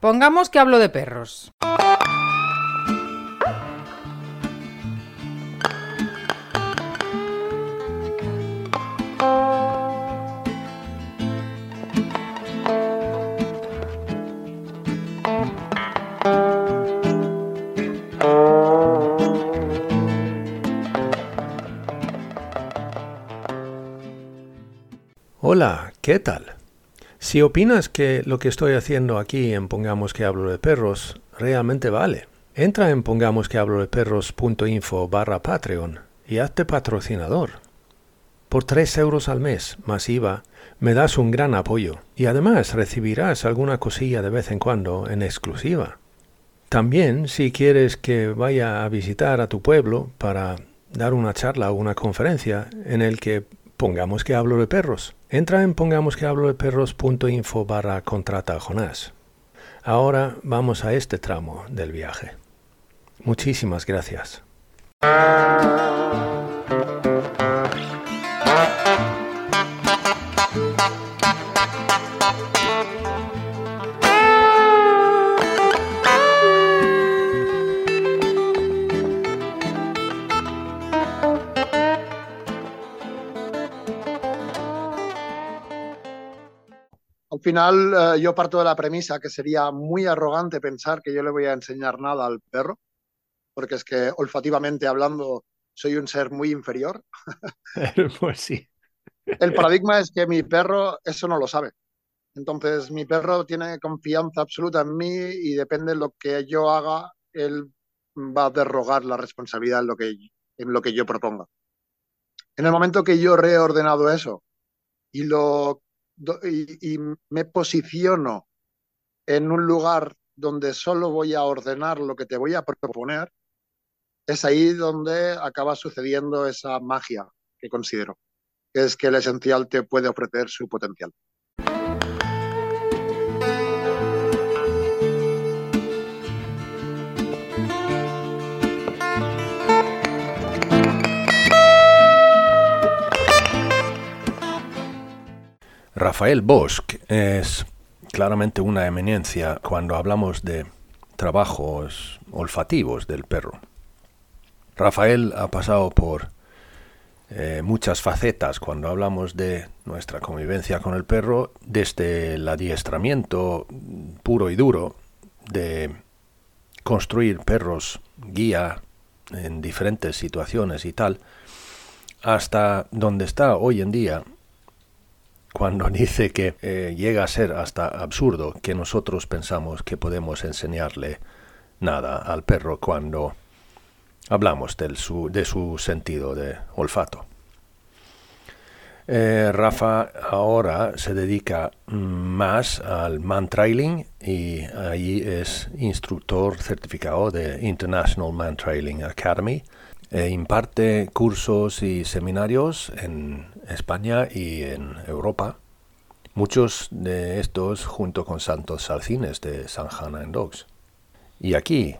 Pongamos que hablo de perros. Hola, ¿qué tal? Si opinas que lo que estoy haciendo aquí en Pongamos que hablo de perros realmente vale, entra en pongamos que hablo de perros.info barra Patreon y hazte patrocinador. Por 3 euros al mes, más IVA, me das un gran apoyo y además recibirás alguna cosilla de vez en cuando en exclusiva. También, si quieres que vaya a visitar a tu pueblo para dar una charla o una conferencia en el que pongamos que hablo de perros, Entra en pongamos que hablo de perros.info barra contrata Jonás. Ahora vamos a este tramo del viaje. Muchísimas gracias. Al final, eh, yo parto de la premisa que sería muy arrogante pensar que yo le voy a enseñar nada al perro, porque es que olfativamente hablando soy un ser muy inferior. pues sí. El paradigma es que mi perro eso no lo sabe. Entonces, mi perro tiene confianza absoluta en mí y depende de lo que yo haga, él va a derrogar la responsabilidad en lo que, en lo que yo proponga. En el momento que yo he reordenado eso y lo y, me posiciono en un lugar donde solo voy a ordenar lo que te voy a proponer, es ahí donde acaba sucediendo esa magia que considero, que es que el esencial te puede ofrecer su potencial. Rafael Bosch es claramente una eminencia cuando hablamos de trabajos olfativos del perro. Rafael ha pasado por eh, muchas facetas cuando hablamos de nuestra convivencia con el perro, desde el adiestramiento puro y duro de construir perros guía en diferentes situaciones y tal, hasta donde está hoy en día cuando dice que eh, llega a ser hasta absurdo que nosotros pensamos que podemos enseñarle nada al perro cuando hablamos del su, de su sentido de olfato. Eh, Rafa ahora se dedica más al man trailing y allí es instructor certificado de International Man Trailing Academy. E imparte cursos y seminarios en España y en Europa. Muchos de estos junto con Santos Salcines de San and Dogs. Y aquí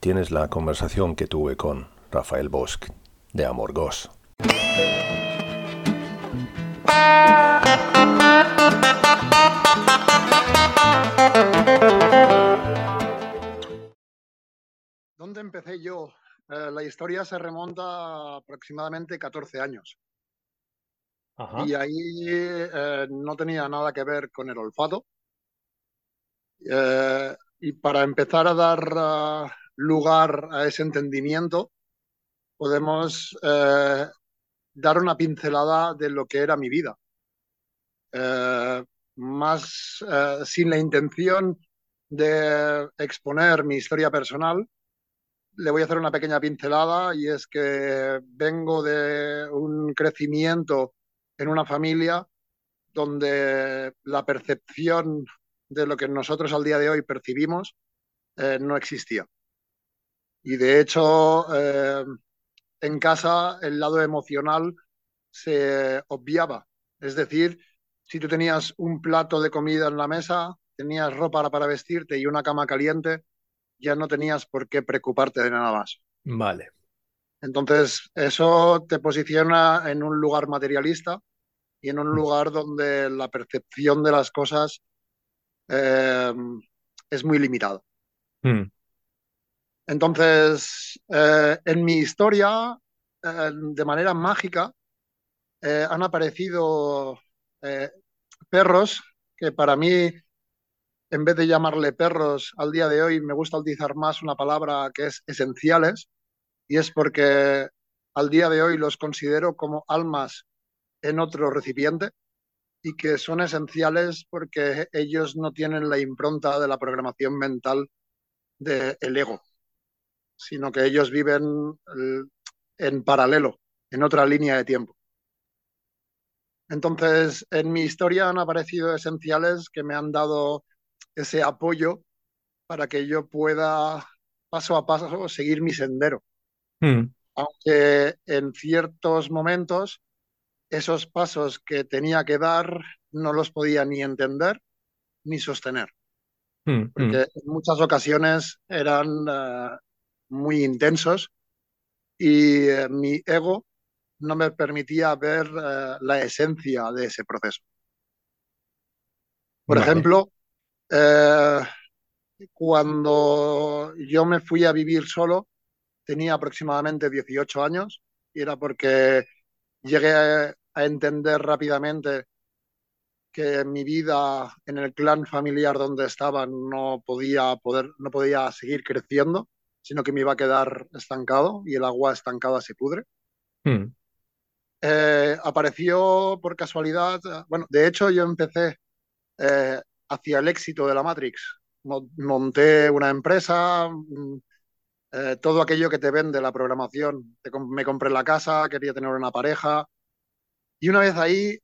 tienes la conversación que tuve con Rafael Bosch de Amorgos. ¿Dónde empecé yo? Eh, la historia se remonta aproximadamente 14 años. Y ahí eh, no tenía nada que ver con el olfato. Eh, y para empezar a dar ah, lugar a ese entendimiento, podemos eh, dar una pincelada de lo que era mi vida. más sin la intención de exponer mi historia personal, le voy a hacer una pequeña pincelada y es que vengo de un crecimiento en una familia donde la percepción de lo que nosotros al día de hoy percibimos eh, no existía. Y de hecho, eh, en casa el lado emocional se obviaba. Es decir, si tú tenías un plato de comida en la mesa, tenías ropa para vestirte y una cama caliente, ya no tenías por qué preocuparte de nada más. Vale. Entonces, eso te posiciona en un lugar materialista y en un lugar donde la percepción de las cosas eh, es muy limitada. Mm. Entonces, eh, en mi historia, eh, de manera mágica, han aparecido perros que para mí, en vez de llamarle perros al día de hoy, me gusta utilizar más una palabra que es esenciales, y es porque al día de hoy los considero como almas en otro recipiente y que son esenciales porque ellos no tienen la impronta de la programación mental del ego, sino que ellos viven en paralelo, en otra línea de tiempo. Entonces, en mi historia han aparecido esenciales que me han dado ese apoyo para que yo pueda paso a paso seguir mi sendero. Hmm. Aunque en ciertos momentos esos pasos que tenía que dar no los podía ni entender ni sostener. Hmm, Porque en muchas ocasiones eran eh, muy intensos y eh, mi ego no me permitía ver eh, la esencia de ese proceso. Por Vale. ejemplo, eh, cuando yo me fui a vivir solo, tenía aproximadamente 18 años y era porque llegué a, a entender rápidamente que mi vida en el clan familiar donde estaba no podía poder, no podía seguir creciendo, sino que me iba a quedar estancado y el agua estancada se pudre. Hmm. Eh, apareció por casualidad, bueno, de hecho yo empecé eh, hacia el éxito de la Matrix. Mo- Monté una empresa, mm, eh, todo aquello que te vende la programación. Te me compré la casa, quería tener una pareja. Y una vez ahí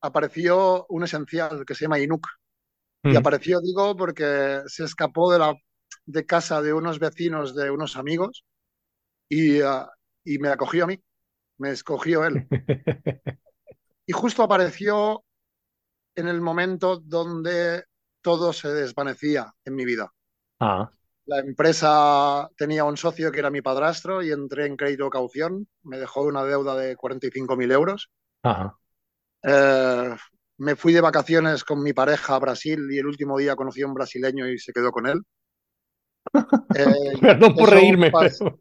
apareció un esencial que se llama Inuk. Y Hmm. apareció, digo, porque se escapó de la de casa de unos vecinos, de unos amigos, y, ah, y me acogió a mí, me escogió él. Y justo apareció en el momento donde todo se desvanecía en mi vida. Ah, La empresa tenía un socio que era mi padrastro y entré en crédito caución, me dejó una deuda de 45.000 euros. ajá. Eh, me fui de vacaciones con mi pareja a Brasil y el últo día conocí a un brasileño y se quedó con él. Eh, Perdón por reírme. pero-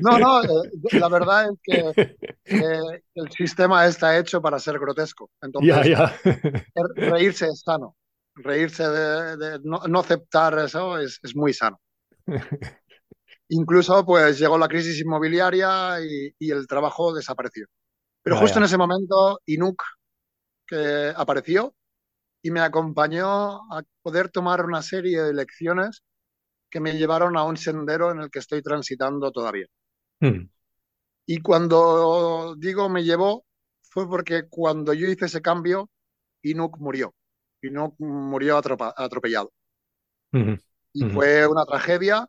No, no, eh, la verdad es que eh, el sistema está hecho para ser grotesco. Entonces, Ya, ya. re- reírse es sano. Reírse de, de no, no aceptar eso es, es muy sano. Incluso, pues llegó la crisis inmobiliaria y, y el trabajo desapareció. Pero justo en ese momento, Inuk, que apareció y me acompañó a poder tomar una serie de lecciones que me llevaron a un sendero en el que estoy transitando todavía. Hmm. Y cuando digo me llevó, fue porque cuando yo hice ese cambio, Inuk murió. Inuk murió atropa- atropellado. Hmm. Y fue una tragedia.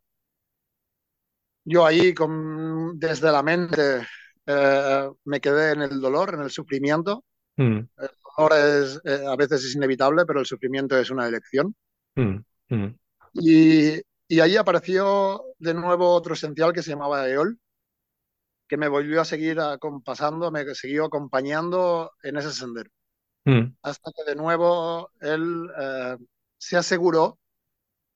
Yo ahí, con, desde la mente, eh, me quedé en el dolor, en el sufrimiento. Hmm. El dolor es, eh, a veces es inevitable, pero el sufrimiento es una elección. Hmm. Hmm. Y, y ahí apareció de nuevo otro esencial que se llamaba Eol, que me volvió a seguir acompasando, me siguió acompañando en ese sendero. Hasta que de nuevo él eh, se aseguró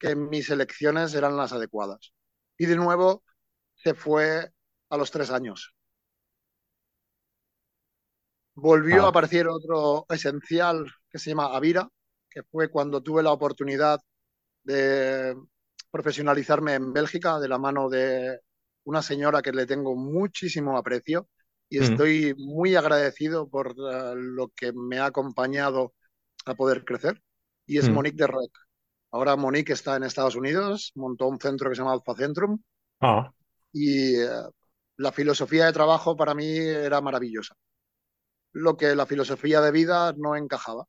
que mis elecciones eran las adecuadas. Y de nuevo se fue a los tres años. Volvió Ah. a aparecer otro esencial que se llama Avira, que fue cuando tuve la oportunidad de profesionalizarme en Bélgica de la mano de una señora que le tengo muchísimo aprecio y Mm. estoy muy agradecido por eh, lo que me ha acompañado a poder crecer. Y es Mm. Monique de Rec. Ahora Monique está en Estados Unidos, montó un centro que se llama Alpha Centrum Ah, y eh, la filosofía de trabajo para mí era maravillosa. Lo que la filosofía de vida no encajaba.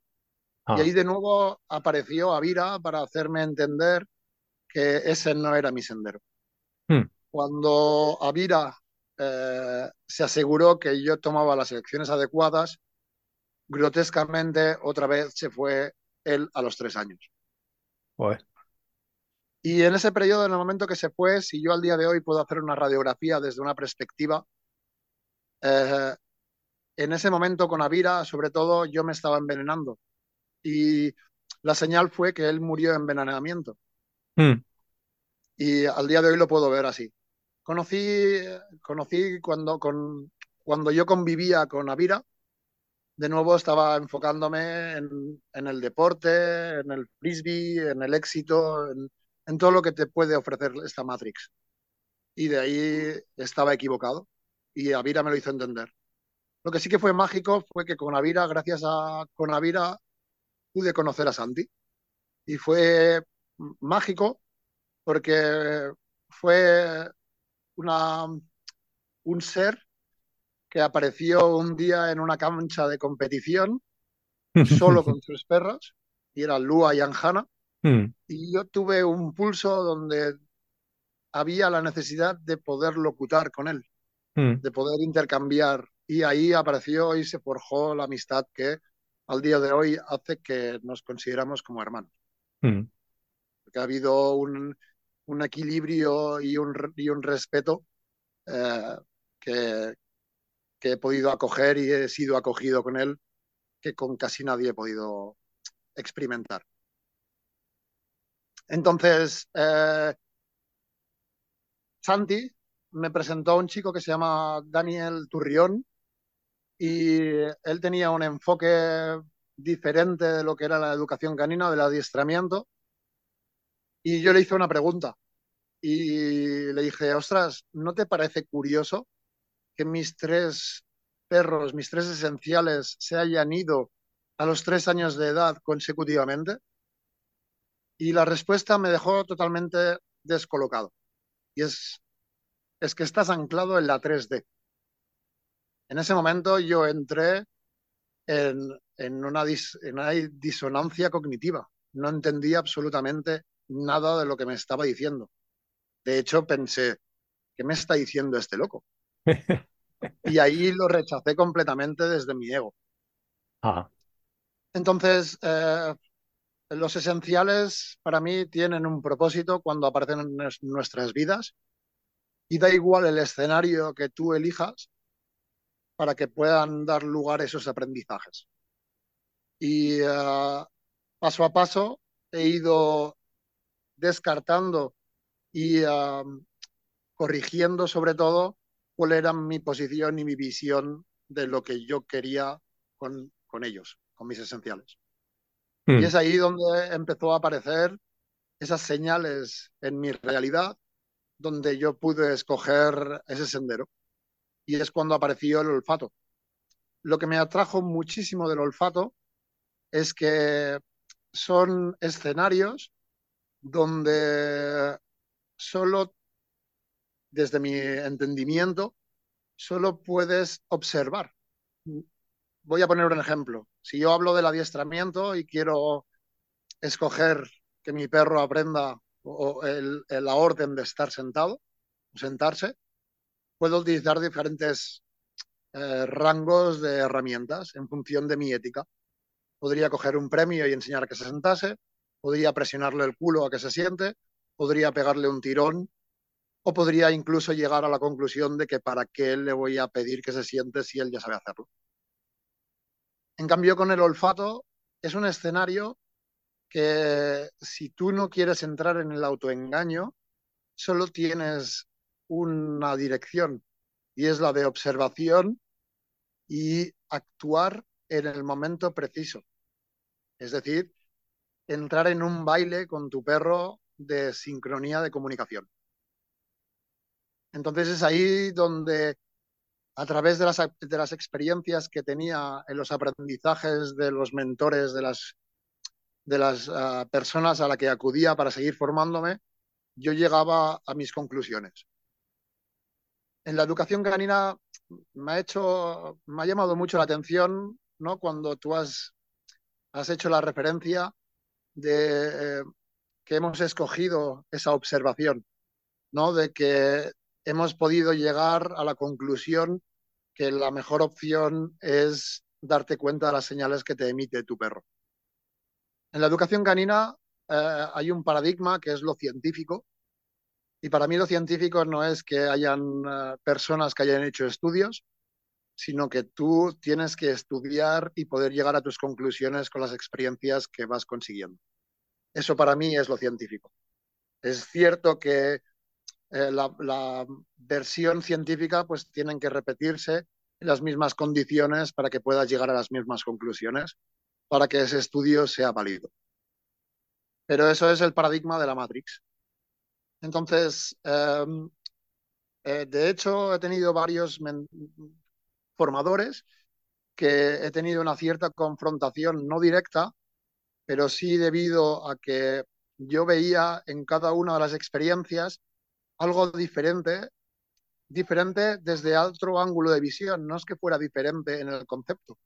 ah. Y ahí de nuevo apareció Avira para hacerme entender que ese no era mi sendero. Hmm. Cuando Avira eh, se aseguró que yo tomaba las elecciones adecuadas, grotescamente otra vez se fue él a los tres años. Joder. Y en ese periodo, en el momento que se fue, si yo al día de hoy puedo hacer una radiografía desde una perspectiva, eh, en ese momento con Avira, sobre todo, yo me estaba envenenando. Y la señal fue que él murió de envenenamiento. Mm. Y al día de hoy lo puedo ver así. Conocí, conocí cuando, con, cuando yo convivía con Avira, de nuevo estaba enfocándome en, en el deporte, en el frisbee, en el éxito, en, todo lo que te puede ofrecer esta Matrix. Y de ahí estaba equivocado y Avira me lo hizo entender. Lo que sí que fue mágico fue que con Avira, gracias a con Avira, pude conocer a Santi. Y fue mágico porque fue una, un ser que apareció un día en una cancha de competición solo con sus perros, y era Lua y Anjana. Mm. Y yo tuve un pulso donde había la necesidad de poder locutar con él, Mm. de poder intercambiar. Y ahí apareció y se forjó la amistad que al día de hoy hace que nos consideramos como hermanos. Mm. Porque ha habido un, un equilibrio y un, y un respeto eh, que, que he podido acoger y he sido acogido con él que con casi nadie he podido experimentar. Entonces, eh, Santi me presentó a un chico que se llama Daniel Turrión y él tenía un enfoque diferente de lo que era la educación canina, del adiestramiento. Y yo le hice una pregunta y le dije, ostras, ¿no te parece curioso que mis tres perros, mis tres esenciales, se hayan ido a los tres años de edad consecutivamente? Y la respuesta me dejó totalmente descolocado. Y es, es que estás anclado en la 3D. En ese momento yo entré en, en, una, dis, en una disonancia cognitiva. No entendía absolutamente nada de lo que me estaba diciendo. De hecho, pensé, ¿qué me está diciendo este loco? y ahí lo rechacé completamente desde mi ego. Entonces, eh, los esenciales para mí tienen un propósito cuando aparecen en nuestras vidas y da igual el escenario que tú elijas para que puedan dar lugar a esos aprendizajes. Y uh, paso a paso he ido descartando y uh, corrigiendo sobre todo cuál era mi posición y mi visión de lo que yo quería con, con ellos, con mis esenciales. Mm. Y es ahí donde empezó a aparecer esas señales en mi realidad, donde yo pude escoger ese sendero. Y es cuando apareció el olfato. Lo que me atrajo muchísimo del olfato es que son escenarios donde solo, desde mi entendimiento, solo puedes observar. Voy a poner un ejemplo. Si yo hablo del adiestramiento y quiero escoger que mi perro aprenda la orden de estar sentado, sentarse, puedo utilizar diferentes eh, rangos de herramientas en función de mi ética. Podría coger un premio y enseñar a que se sentase, podría presionarle el culo a que se siente, podría pegarle un tirón o podría incluso llegar a la conclusión de que para qué le voy a pedir que se siente si él ya sabe hacerlo. En cambio, con el olfato es un escenario que si tú no quieres entrar en el autoengaño, solo tienes una dirección y es la de observación y actuar en el momento preciso. Es decir, entrar en un baile con tu perro de sincronía de comunicación. Entonces es ahí donde a través de las, de las experiencias que tenía en los aprendizajes de los mentores, de las, de las uh, personas a las que acudía para seguir formándome, yo llegaba a mis conclusiones. En la educación canina me ha hecho, me ha llamado mucho la atención, ¿no? Cuando tú has, has hecho la referencia de eh, que hemos escogido esa observación, ¿no? De que hemos podido llegar a la conclusión que la mejor opción es darte cuenta de las señales que te emite tu perro. En la educación canina eh, hay un paradigma que es lo científico, y para mí lo científico no es que hayan uh, personas que hayan hecho estudios, sino que tú tienes que estudiar y poder llegar a tus conclusiones con las experiencias que vas consiguiendo. Eso para mí es lo científico. Es cierto que eh, la, versión científica pues tienen que repetirse en las mismas condiciones para que pueda llegar a las mismas conclusiones, para que ese estudio sea válido. Pero eso es el paradigma de la Matrix. Entonces, eh, eh, de hecho, he tenido varios formadores que he tenido una cierta confrontación no directa, pero sí debido a que yo veía en cada una de las experiencias algo diferente, diferente desde otro ángulo de visión, no es que fuera diferente en el concepto.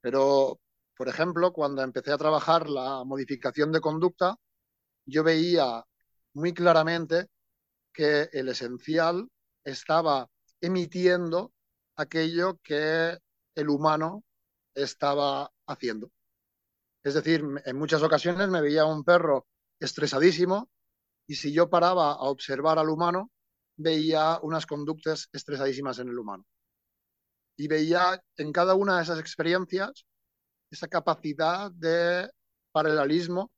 Pero, por ejemplo, cuando empecé a trabajar la modificación de conducta, yo veía muy claramente que el esencial estaba emitiendo aquello que el humano estaba haciendo. Es decir, en muchas ocasiones me veía un perro estresadísimo y si yo paraba a observar al humano, veía unas conductas estresadísimas en el humano. Y veía en cada una de esas experiencias esa capacidad de paralelismo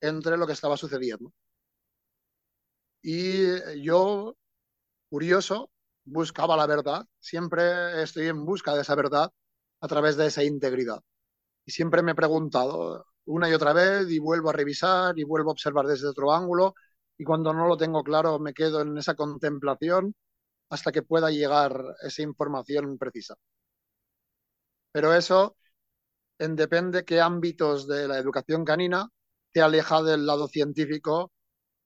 entre lo que estaba sucediendo. Y yo, curioso, buscaba la verdad, siempre estoy en busca de esa verdad a través de esa integridad. Y siempre me he preguntado una y otra vez y vuelvo a revisar y vuelvo a observar desde otro ángulo y cuando no lo tengo claro me quedo en esa contemplación hasta que pueda llegar esa información precisa. Pero eso en depende qué ámbitos de la educación canina te aleja del lado científico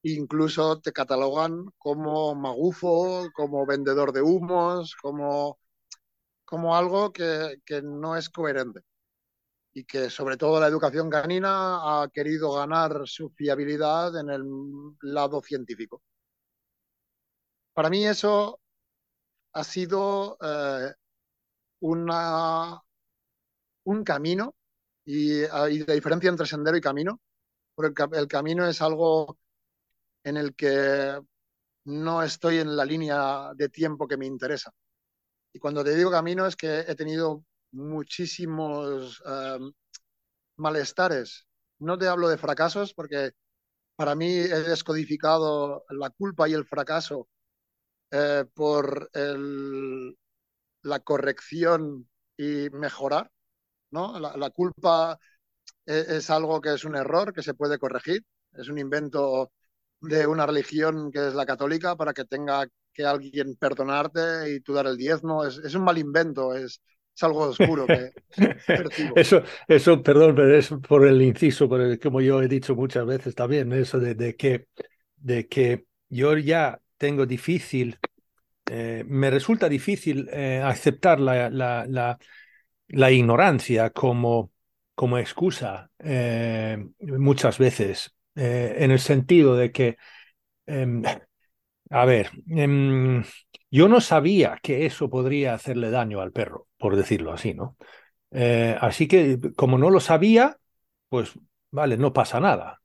incluso te catalogan como magufo, como vendedor de humos, como, como algo que, que no es coherente y que sobre todo la educación canina ha querido ganar su fiabilidad en el lado científico. Para mí eso ha sido eh, un camino y, hay la diferencia entre sendero y camino, porque el camino es algo en el que no estoy en la línea de tiempo que me interesa. Y cuando te digo camino es que he tenido muchísimos uh, malestares. No te hablo de fracasos porque para mí he descodificado la culpa y el fracaso eh, por la corrección y mejorar. ¿no? La, culpa es, es, algo que es un error que se puede corregir, es un invento de una religión que es la católica para que tenga que alguien perdonarte y tú dar el diezmo. Es, es un mal invento, es, es algo oscuro que eso, eso, perdón, pero es por el inciso, por el, como yo he dicho muchas veces también, eso de, de que, de que yo ya tengo difícil, eh, me resulta difícil eh, aceptar la, la, la, la, ignorancia como, como excusa eh, muchas veces, en el sentido de que, em, a ver, em, yo no sabía que eso podría hacerle daño al perro, por decirlo así, ¿no? Eh, así que como no lo sabía, pues vale, no pasa nada.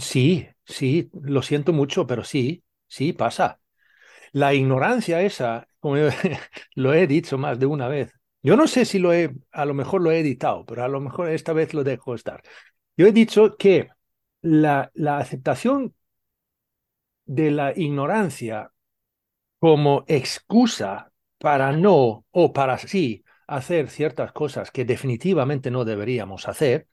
sí, sí, lo siento mucho, pero sí, sí pasa. La ignorancia esa, como yo, lo he dicho más de una vez, yo no sé si lo he, a lo mejor lo he editado, pero a lo mejor esta vez lo dejo estar. Yo he dicho que la, la aceptación de la ignorancia como excusa para no o para sí hacer ciertas cosas que definitivamente no deberíamos hacer,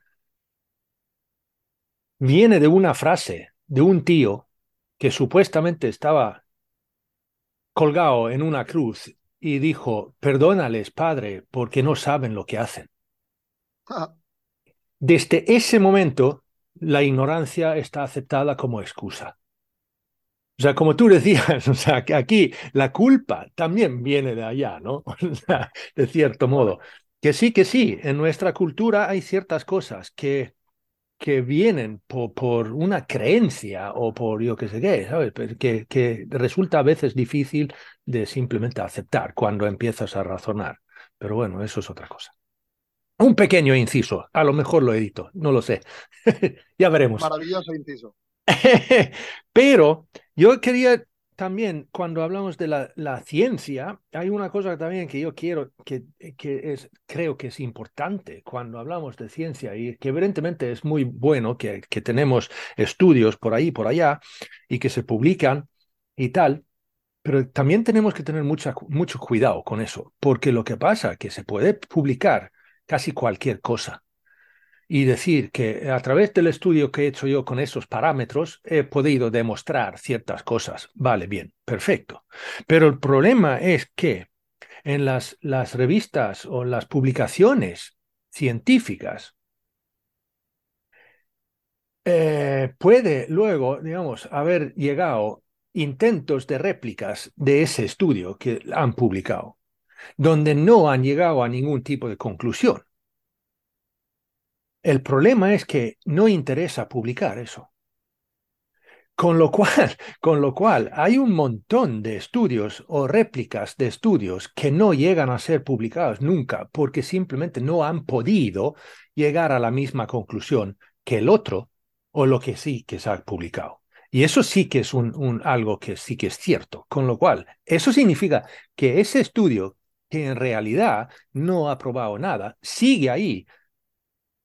viene de una frase de un tío que supuestamente estaba colgado en una cruz y dijo, perdónales, Padre, porque no saben lo que hacen. Ah. Desde ese momento, la ignorancia está aceptada como excusa. O sea, como tú decías, o sea, que aquí la culpa también viene de allá, ¿no? O sea, de cierto modo. Que sí, que sí, en nuestra cultura hay ciertas cosas que, que vienen por, por una creencia o por yo qué sé qué, ¿sabes? Que, que resulta a veces difícil de simplemente aceptar cuando empiezas a razonar. Pero bueno, eso es otra cosa. Un pequeño inciso, a lo mejor lo edito, no lo sé. ya veremos. Maravilloso inciso. Pero yo quería también cuando hablamos de la, ciencia, hay una cosa también que yo quiero, que, que es, creo que es importante cuando hablamos de ciencia y que evidentemente es muy bueno que, que tenemos estudios por ahí, por allá y que se publican y tal, pero también tenemos que tener mucha, mucho cuidado con eso, porque lo que pasa es que se puede publicar casi cualquier cosa y decir que a través del estudio que he hecho yo con esos parámetros he podido demostrar ciertas cosas. Vale, bien, perfecto. Pero el problema es que en las, las revistas o las publicaciones científicas eh, puede luego, digamos, haber llegado intentos de réplicas de ese estudio que han publicado, donde no han llegado a ningún tipo de conclusión. El problema es que no interesa publicar eso. Con lo cual, con lo cual hay un montón de estudios o réplicas de estudios que no llegan a ser publicados nunca porque simplemente no han podido llegar a la misma conclusión que el otro o lo que sí que se ha publicado. Y eso sí que es un, algo que sí que es cierto. Con lo cual, eso significa que ese estudio, que en realidad no ha probado nada, sigue ahí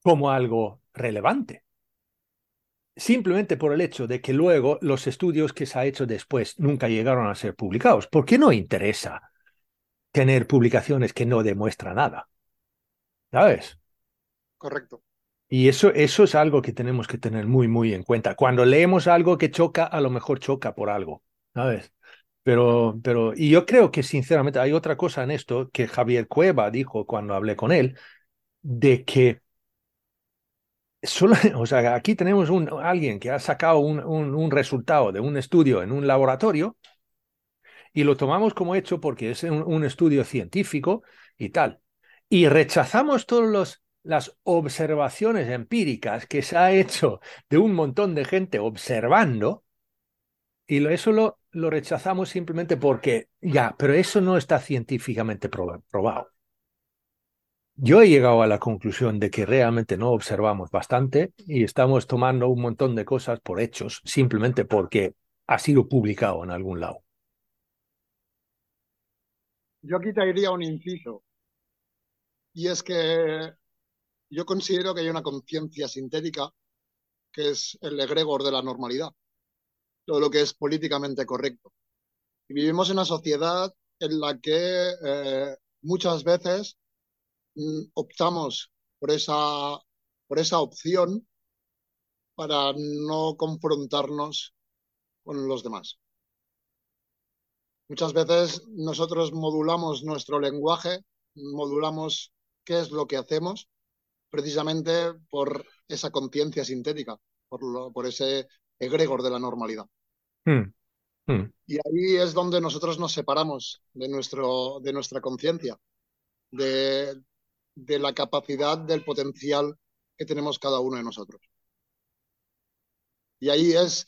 como algo relevante. Simplemente por el hecho de que luego los estudios que se ha hecho después nunca llegaron a ser publicados. ¿Por qué no interesa tener publicaciones que no demuestran nada? ¿Sabes? Correcto. Y eso, eso es algo que tenemos que tener muy, muy en cuenta. Cuando leemos algo que choca, a lo mejor choca por algo, ¿sabes? Pero, pero, y yo creo que sinceramente hay otra cosa en esto que Javier Cueva dijo cuando hablé con él, de que Solo, o sea, aquí tenemos un, alguien que ha sacado un, un, resultado de un estudio en un laboratorio y lo tomamos como hecho porque es un, estudio científico y tal. Y rechazamos todas las observaciones empíricas que se ha hecho de un montón de gente observando y eso lo, lo rechazamos simplemente porque, ya, pero eso no está científicamente probado. Yo he llegado a la conclusión de que realmente no observamos bastante y estamos tomando un montón de cosas por hechos simplemente porque ha sido publicado en algún lado. Yo aquí te diría un inciso. Y es que yo considero que hay una conciencia sintética que es el egregor de la normalidad, todo lo que es políticamente correcto. Y vivimos en una sociedad en la que eh, muchas veces optamos por esa, por esa opción para no confrontarnos con los demás. Muchas veces nosotros modulamos nuestro lenguaje, modulamos qué es lo que hacemos, precisamente por esa conciencia sintética, por, por ese egregor de la normalidad. Hmm. Hmm. Y ahí es donde nosotros nos separamos de, nuestro, de nuestra conciencia, de, de la capacidad del potencial que tenemos cada uno de nosotros. Y ahí es,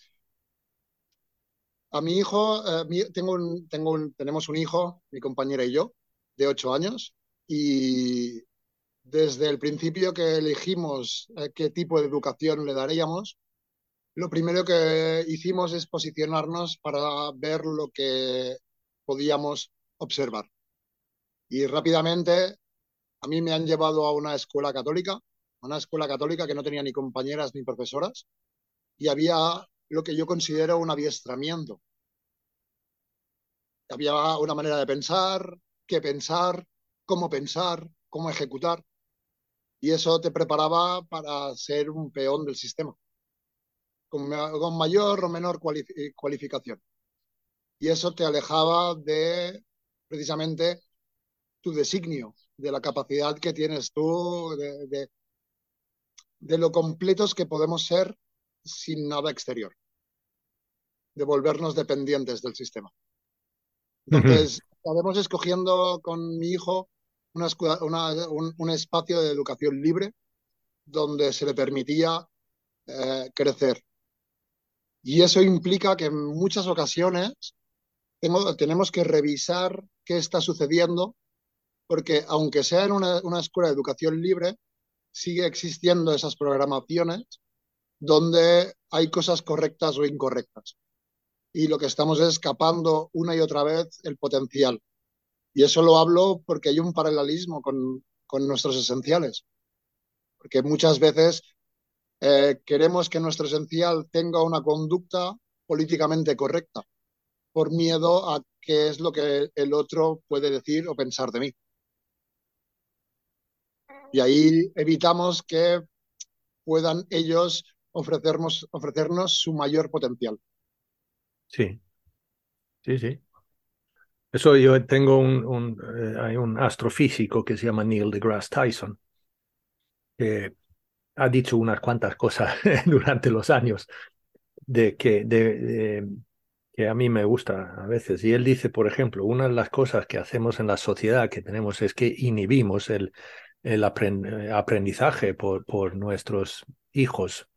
a mi hijo, eh, tengo un, tengo un, tenemos un hijo, mi compañera y yo, de ocho años, y desde el principio que elegimos eh, qué tipo de educación le daríamos, lo primero que hicimos es posicionarnos para ver lo que podíamos observar. Y rápidamente a mí me han llevado a una escuela católica, una escuela católica que no tenía ni compañeras ni profesoras, y había lo que yo considero un adiestramiento. Había una manera de pensar, qué pensar, cómo pensar, cómo ejecutar, y eso te preparaba para ser un peón del sistema, con, mayor o menor cualificación. Y eso te alejaba de precisamente tu designio, de la capacidad que tienes tú, de, de, lo completos que podemos ser sin nada exterior, de volvernos dependientes del sistema. Entonces, estaremos escogiendo con mi hijo una, un, espacio de educación libre donde se le permitía eh, crecer. Y eso implica que en muchas ocasiones tenemos que revisar qué está sucediendo porque aunque sea en una, escuela de educación libre, sigue existiendo esas programaciones donde hay cosas correctas o incorrectas. y lo que estamos es escapando una y otra vez el potencial. Y eso lo hablo porque hay un paralelismo con, nuestros esenciales. Porque muchas veces eh, queremos que nuestro esencial tenga una conducta políticamente correcta por miedo a qué es lo que el otro puede decir o pensar de mí. Y ahí evitamos que puedan ellos ofrecernos, ofrecernos su mayor potencial. Sí, sí, sí. Eso yo tengo un, eh, hay un astrofísico que se llama Neil deGrasse Tyson, que ha dicho unas cuantas cosas durante los años de que, de, que a mí me gusta a veces. Y él dice, por ejemplo, una de las cosas que hacemos en la sociedad que tenemos es que inhibimos el, el aprendizaje por, por nuestros hijos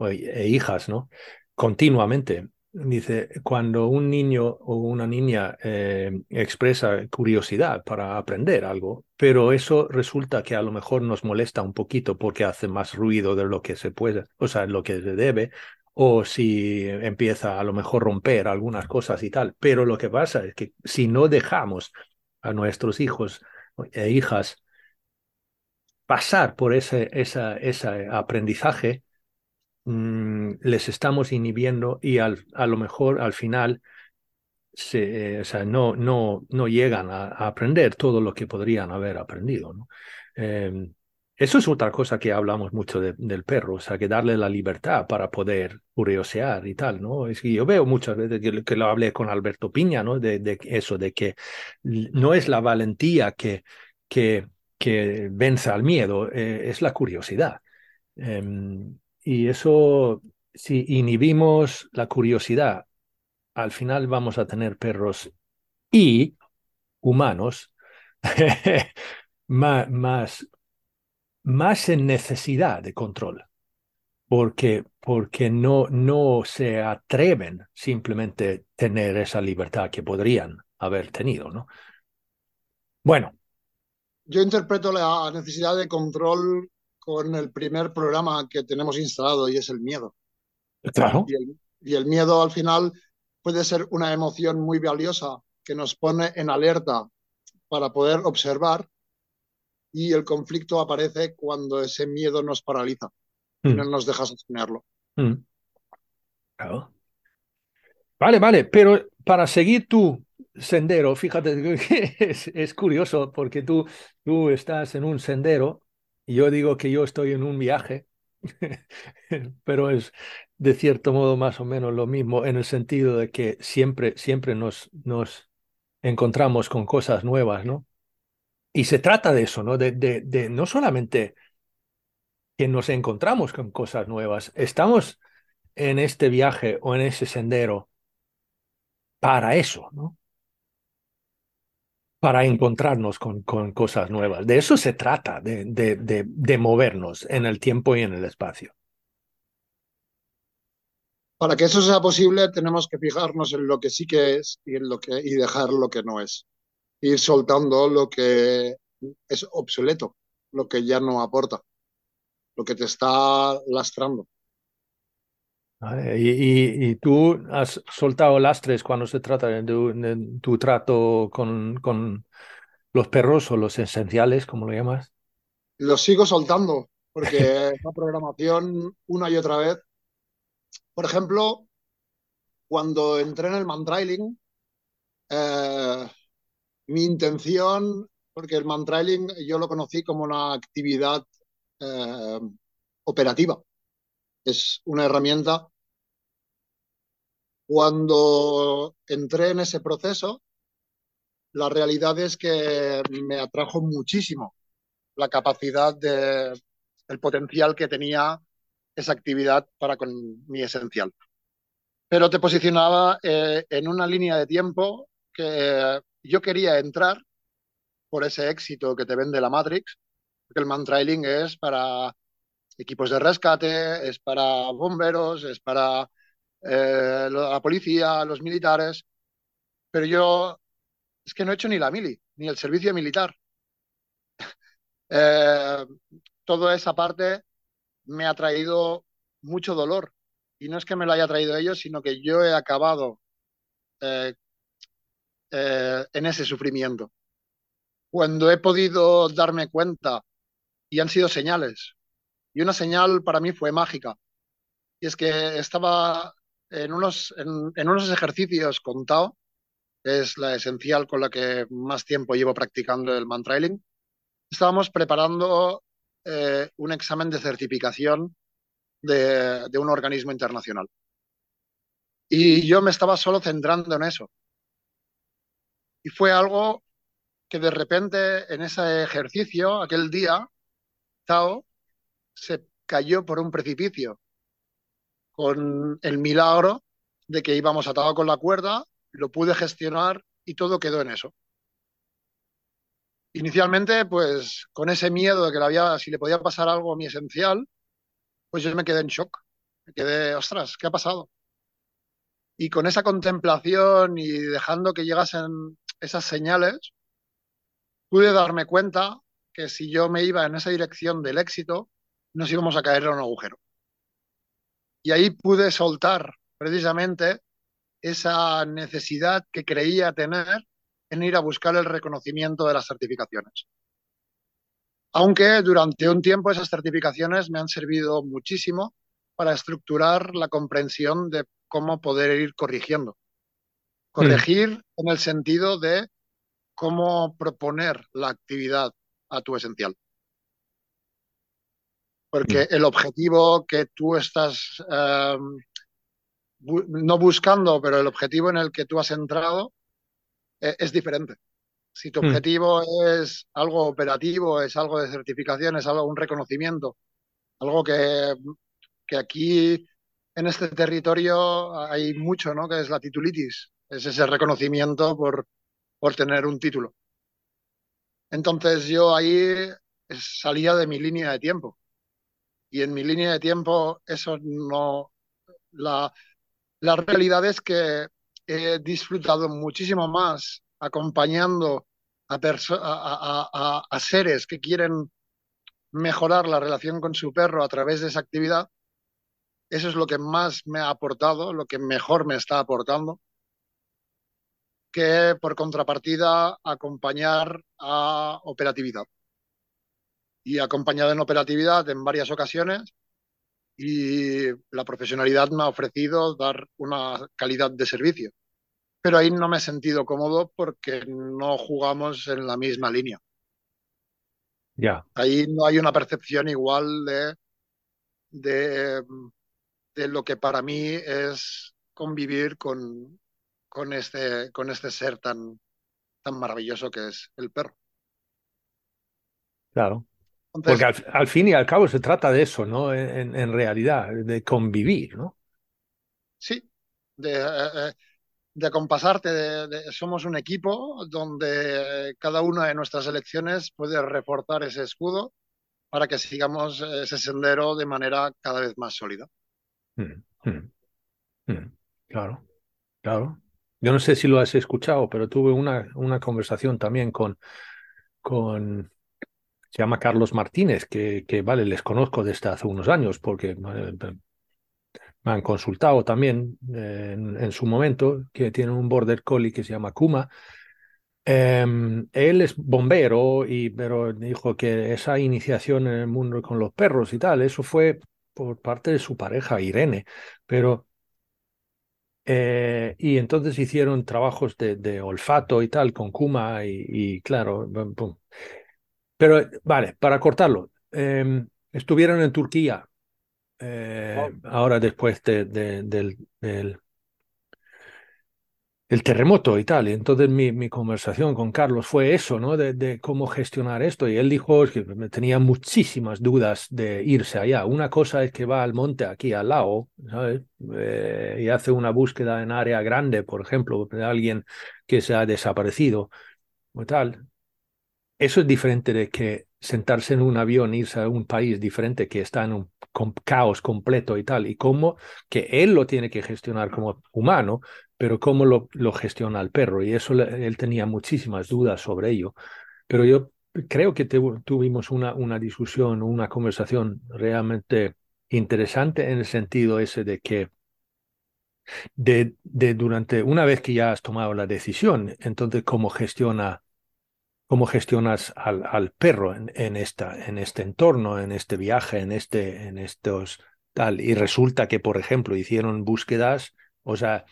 e hijas, ¿no? Continuamente. Dice, cuando un niño o una niña eh, expresa curiosidad para aprender algo, pero eso resulta que a lo mejor nos molesta un poquito porque hace más ruido de lo que se puede, o sea, lo que se debe, o si empieza a lo mejor romper algunas cosas y tal. Pero lo que pasa es que si no dejamos a nuestros hijos e hijas pasar por ese, esa, ese aprendizaje, Mm, les estamos inhibiendo y al, a lo mejor al final se, o sea, no, no, no llegan a, aprender todo lo que podrían haber aprendido. Em, eso es otra cosa que hablamos mucho del perro, o sea, que darle la libertad para poder curiosear y tal, ¿no? Es que yo veo muchas veces que, lo hablé con Alberto Piña, ¿no? De, de, eso, de que no es la valentía que, que, que vence al miedo, eh, es la curiosidad. Em, y eso, si inhibimos la curiosidad, al final vamos a tener perros y humanos más, más, más en necesidad de control, porque, porque no, no se atreven simplemente tener esa libertad que podrían haber tenido, ¿no? Bueno. Yo interpreto la necesidad de control con el primer programa que tenemos instalado y es el miedo. Claro. Y el, miedo al final puede ser una emoción muy valiosa que nos pone en alerta para poder observar y el conflicto aparece cuando ese miedo nos paraliza y no mm. nos deja sostenerlo. Mm. Claro. Vale, vale, pero para seguir tu sendero, fíjate es, es curioso porque tú, tú estás en un sendero yo digo que yo estoy en un viaje, pero es de cierto modo más o menos lo mismo en el sentido de que siempre, siempre nos, nos encontramos con cosas nuevas, ¿no? Y se trata de eso, ¿no? De, de no solamente que nos encontramos con cosas nuevas, estamos en este viaje o en ese sendero para eso, ¿no? Para encontrarnos con, cosas nuevas. De eso se trata, de, movernos en el tiempo y en el espacio. Para que eso sea posible, tenemos que fijarnos en lo que sí que es y, en lo que, y dejar lo que no es. Ir soltando lo que es obsoleto, lo que ya no aporta, lo que te está lastrando. Y, tú has soltado lastres cuando se trata de tu, trato con, con, los perros o los esenciales, como lo llamas. Los sigo soltando, porque esa programación una y otra vez. Por ejemplo, cuando entré en el mantrailing, eh, mi intención, porque el mantrailing yo lo conocí como una actividad eh, operativa. Es una herramienta cuando entré en ese proceso, la realidad es que me atrajo muchísimo la capacidad de, el potencial que tenía esa actividad para con mi esencial. Pero te posicionaba eh, en una línea de tiempo que yo quería entrar por ese éxito que te vende la Matrix, porque el mantrailing es para equipos de rescate, es para bomberos, es para eh, la policía, los militares, pero yo es que no he hecho ni la mili, ni el servicio militar. Eh, toda esa parte me ha traído mucho dolor. Y no es que me lo haya traído ellos, sino que yo he acabado eh, eh, en ese sufrimiento. Cuando he podido darme cuenta, y han sido señales, y una señal para mí fue mágica, y es que estaba en unos, en, unos ejercicios con Tao, que es la esencial con la que más tiempo llevo practicando el mantrailing, estábamos preparando eh, un examen de certificación de, de un organismo internacional. Y yo me estaba solo centrando en eso. Y fue algo que de repente en ese ejercicio, aquel día, Tao se cayó por un precipicio con el milagro de que íbamos atado con la cuerda, lo pude gestionar y todo quedó en eso. Inicialmente, pues con ese miedo de que le si le podía pasar algo a mi esencial, pues yo me quedé en shock. Me quedé, ostras, ¿qué ha pasado? Y con esa contemplación y dejando que llegasen esas señales, pude darme cuenta que si yo me iba en esa dirección del éxito, nos íbamos a caer en un agujero. Y ahí pude soltar precisamente esa necesidad que creía tener en ir a buscar el reconocimiento de las certificaciones. Aunque durante un tiempo esas certificaciones me han servido muchísimo para estructurar la comprensión de cómo poder ir corrigiendo. Corregir en el sentido de cómo proponer la actividad a tu esencial. Porque el objetivo que tú estás em, no buscando, pero el objetivo en el que tú has entrado eh, es diferente. Si tu objetivo es algo operativo, es algo de certificación, es algo un reconocimiento, algo que, que aquí en este territorio hay mucho, ¿no? Que es la titulitis, es ese reconocimiento por, por tener un título. Entonces yo ahí salía de mi línea de tiempo. Y en mi línea de tiempo eso no... La, la realidad es que he disfrutado muchísimo más acompañando a, seres que quieren mejorar la relación con su perro a través de esa actividad. Eso es lo que más me ha aportado, lo que mejor me está aportando que por contrapartida acompañar a operatividad. Y acompañado en operatividad en varias ocasiones y la profesionalidad me ha ofrecido dar una calidad de servicio. Pero ahí no me he sentido cómodo porque no jugamos en la misma línea. Ya. Ahí no hay una percepción igual de, de, de lo que para mí es convivir con, con este, con este ser tan, tan maravilloso que es el perro. Claro. Porque al, fin y al cabo se trata de eso, ¿no? En, en realidad, de convivir, ¿no? Sí, de, eh, eh, de compasarte, de, somos un equipo donde cada una de nuestras elecciones puede reforzar ese escudo para que sigamos ese sendero de manera cada vez más sólida. Mm, mm, mm. claro, claro. Yo no sé si lo has escuchado, pero tuve una, una conversación también con, con, se llama Carlos Martínez, que, vale, les conozco desde hace unos años porque eh, me han consultado también eh, en, su momento, que tiene un border collie que se llama Kuma. Em, él es bombero, y, pero dijo que esa iniciación en el mundo con los perros y tal, eso fue por parte de su pareja Irene, pero eh, y entonces hicieron trabajos de, olfato y tal con Kuma y, claro, pero vale, para cortarlo, em, estuvieron en Turquía eh, ahora después de, del, el terremoto y tal. Y entonces mi, mi, conversación con Carlos fue eso, ¿no? De, cómo gestionar esto. Y él dijo que tenía muchísimas dudas de irse allá. Una cosa es que va al monte aquí al lado, ¿sabes? Eh, y hace una búsqueda en área grande, por ejemplo, de alguien que se ha desaparecido o tal. Eso es diferente de que sentarse en un avión, irse a un país diferente que está en un caos completo y tal, y cómo que él lo tiene que gestionar como humano, pero cómo lo, lo gestiona el perro. Y eso él tenía muchísimas dudas sobre ello. Pero yo creo que tuvimos una, una discusión, una conversación realmente interesante en el sentido ese de que de, de, durante, una vez que ya has tomado la decisión, entonces cómo gestiona, cómo gestionas al, perro en, esta, en este entorno, en este viaje, en este, en estos tal. Y resulta que, por ejemplo, hicieron búsquedas, o sea,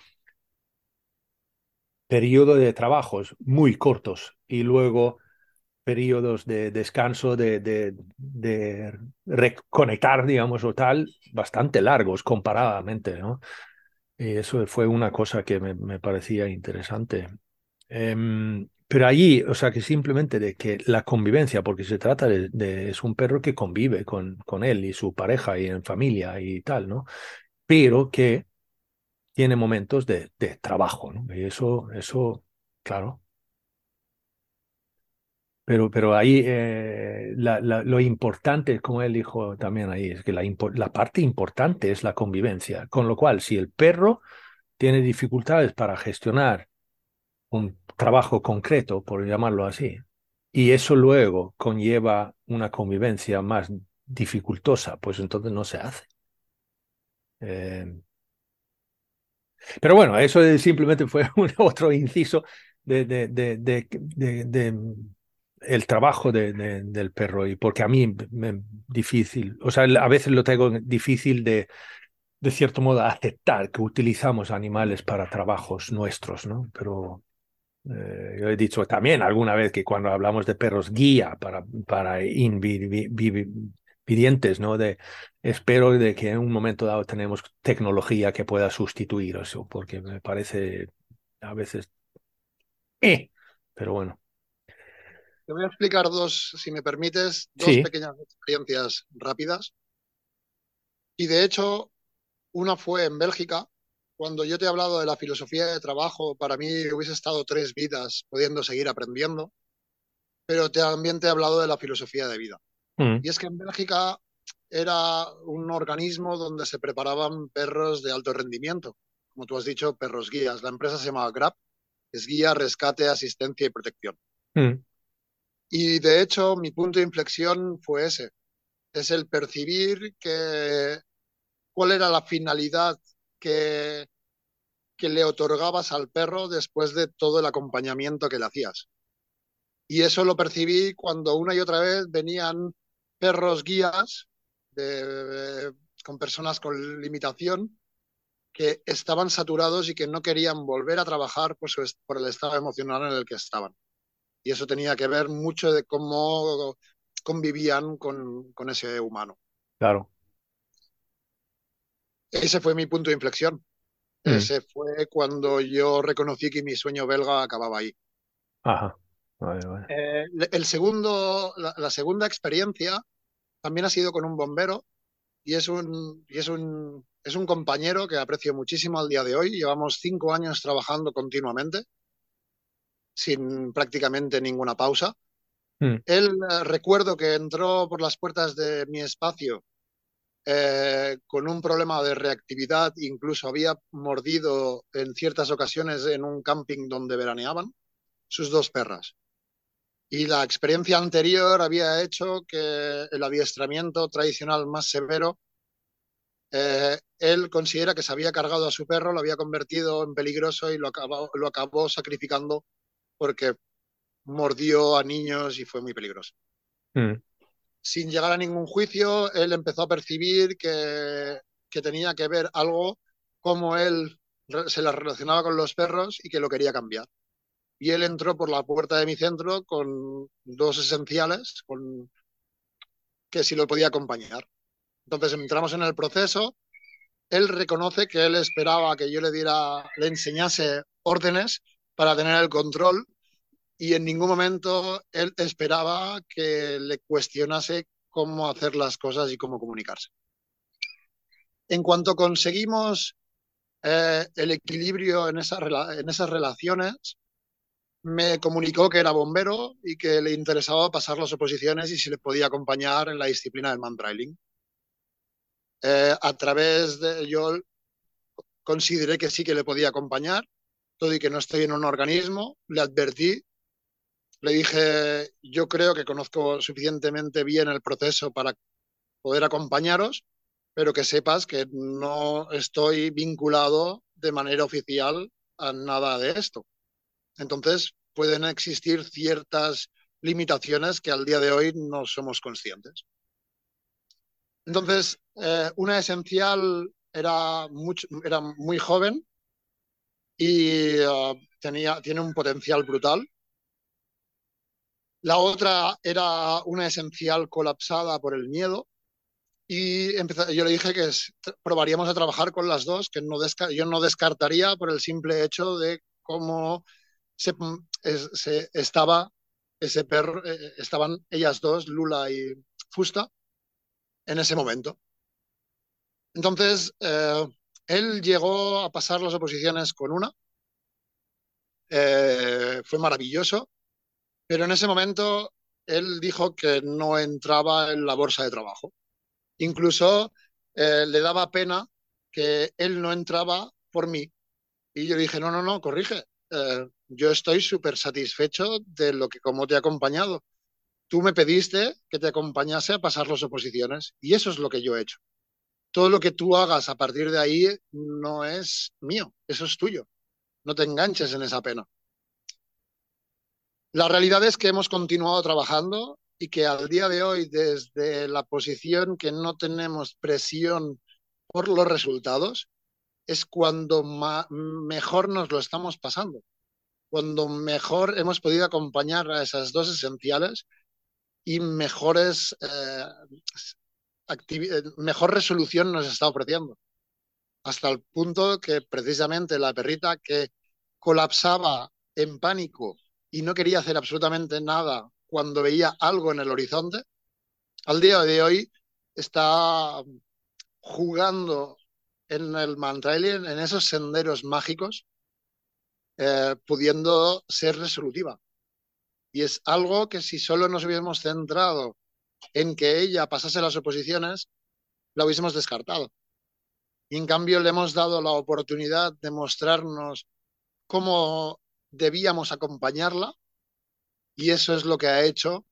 periodo de trabajos muy cortos y luego periodos de descanso, de, reconectar, digamos, o tal, bastante largos comparadamente, ¿no? Y eso fue una cosa que me, parecía interesante. Um, pero allí, o sea, que simplemente de que la convivencia, porque se trata de, es un perro que convive con, con él y su pareja y en familia y tal, ¿no? Pero que tiene momentos de, de trabajo, ¿no? Y eso, eso, claro, pero, pero ahí eh, lo importante, como él dijo también ahí, es que la, la, parte importante es la convivencia. Con lo cual, si el perro tiene dificultades para gestionar un trabajo concreto, por llamarlo así, y eso luego conlleva una convivencia más dificultosa, pues entonces no se hace. Eh, pero bueno, eso simplemente fue otro inciso de, de, de, de el trabajo de, de, del perro y porque a mí me difícil, o sea, a veces lo tengo difícil de, de cierto modo, aceptar que utilizamos animales para trabajos nuestros, ¿no? Pero eh, yo he dicho también alguna vez que cuando hablamos de perros guía para, para invidientes, ¿no? De, espero de que en un momento dado tenemos tecnología que pueda sustituir eso, porque me parece a veces... Eh, pero bueno. Te voy a explicar dos, si me permites, dos sí. pequeñas experiencias rápidas. Y de hecho, una fue en Bélgica. Cuando yo te he hablado de la filosofía de trabajo, para mí hubiese estado tres vidas pudiendo seguir aprendiendo, pero también te he hablado de la filosofía de vida. Mm. Y es que en Bélgica era un organismo donde se preparaban perros de alto rendimiento, como tú has dicho, perros guías. La empresa se llamaba GRAP, es guía, rescate, asistencia y protección. Mm. Y de hecho, mi punto de inflexión fue ese. Es el percibir que cuál era la finalidad que, que le otorgabas al perro después de todo el acompañamiento que le hacías. Y eso lo percibí cuando una y otra vez venían perros guías de, con personas con limitación que estaban saturados y que no querían volver a trabajar pues, por el estado emocional en el que estaban y eso tenía que ver mucho de cómo convivían con, con ese humano. Claro. Ese fue mi punto de inflexión. Mm. Ese fue cuando yo reconocí que mi sueño belga acababa ahí. Ajá. Vale, vale. Eh, el segundo, la, la, segunda experiencia también ha sido con un bombero y es un, y es un, es un compañero que aprecio muchísimo al día de hoy. Llevamos cinco años trabajando continuamente sin prácticamente ninguna pausa. Mm. Él eh, recuerdo que entró por las puertas de mi espacio eh, con un problema de reactividad, incluso había mordido en ciertas ocasiones en un camping donde veraneaban sus dos perras. Y la experiencia anterior había hecho que el adiestramiento tradicional más severo, eh, él considera que se había cargado a su perro, lo había convertido en peligroso y lo acabó, sacrificando porque mordió a niños y fue muy peligroso. Mm. Sin llegar a ningún juicio, él empezó a percibir que, que tenía que ver algo como él se la relacionaba con los perros y que lo quería cambiar. Y él entró por la puerta de mi centro con dos esenciales, con que si lo podía acompañar. Entonces entramos en el proceso. Él reconoce que él esperaba que yo le diera, le enseñase órdenes para tener el control y en ningún momento él esperaba que le cuestionase cómo hacer las cosas y cómo comunicarse. En cuanto conseguimos eh, el equilibrio en, esa, en esas relaciones, me comunicó que era bombero y que le interesaba pasar las oposiciones y si le podía acompañar en la disciplina del man trailing. Eh, a través de yo consideré que sí que le podía acompañar todo y que no estoy en un organismo, le advertí, le dije, yo creo que conozco suficientemente bien el proceso para poder acompañaros pero que sepas que no estoy vinculado de manera oficial a nada de esto. Entonces, pueden existir ciertas limitaciones que al día de hoy no somos conscientes. Entonces, eh, una esencial era, era muy joven y uh, tenía, tiene un potencial brutal. La otra era una esencial colapsada por el miedo y yo le dije que probaríamos a trabajar con las dos, que no yo no descartaría por el simple hecho de cómo se, se estaba ese perro, eh, estaban ellas dos, Lula y Fusta, en ese momento. Entonces, eh, él llegó a pasar las oposiciones con una. Eh, fue maravilloso, pero en ese momento él dijo que no entraba en la bolsa de trabajo. Incluso eh, le daba pena que él no entraba por mí. Y yo dije, no, no, no, corrige. yo estoy súper satisfecho de lo que como te he acompañado. Tú me pediste que te acompañase a pasar las oposiciones y eso es lo que yo he hecho todo lo que tú hagas a partir de ahí no es mío, eso es tuyo. No te enganches en esa pena. La realidad es que hemos continuado trabajando y que al día de hoy, desde la posición que no tenemos presión por los resultados, es cuando mejor nos lo estamos pasando, cuando mejor hemos podido acompañar a esas dos esenciales y mejores eh, eh, mejor resolución nos está ofreciendo. Hasta el punto que precisamente la perrita que colapsaba en pánico y no quería hacer absolutamente nada cuando veía algo en el horizonte, al día de hoy está jugando en el Mantrailing, en esos senderos mágicos, eh, pudiendo ser resolutiva. Y es algo que si solo nos hubiésemos centrado en que ella pasase las oposiciones, la hubiésemos descartado. Y en cambio le hemos dado la oportunidad de mostrarnos cómo debíamos acompañarla y eso es lo que ha hecho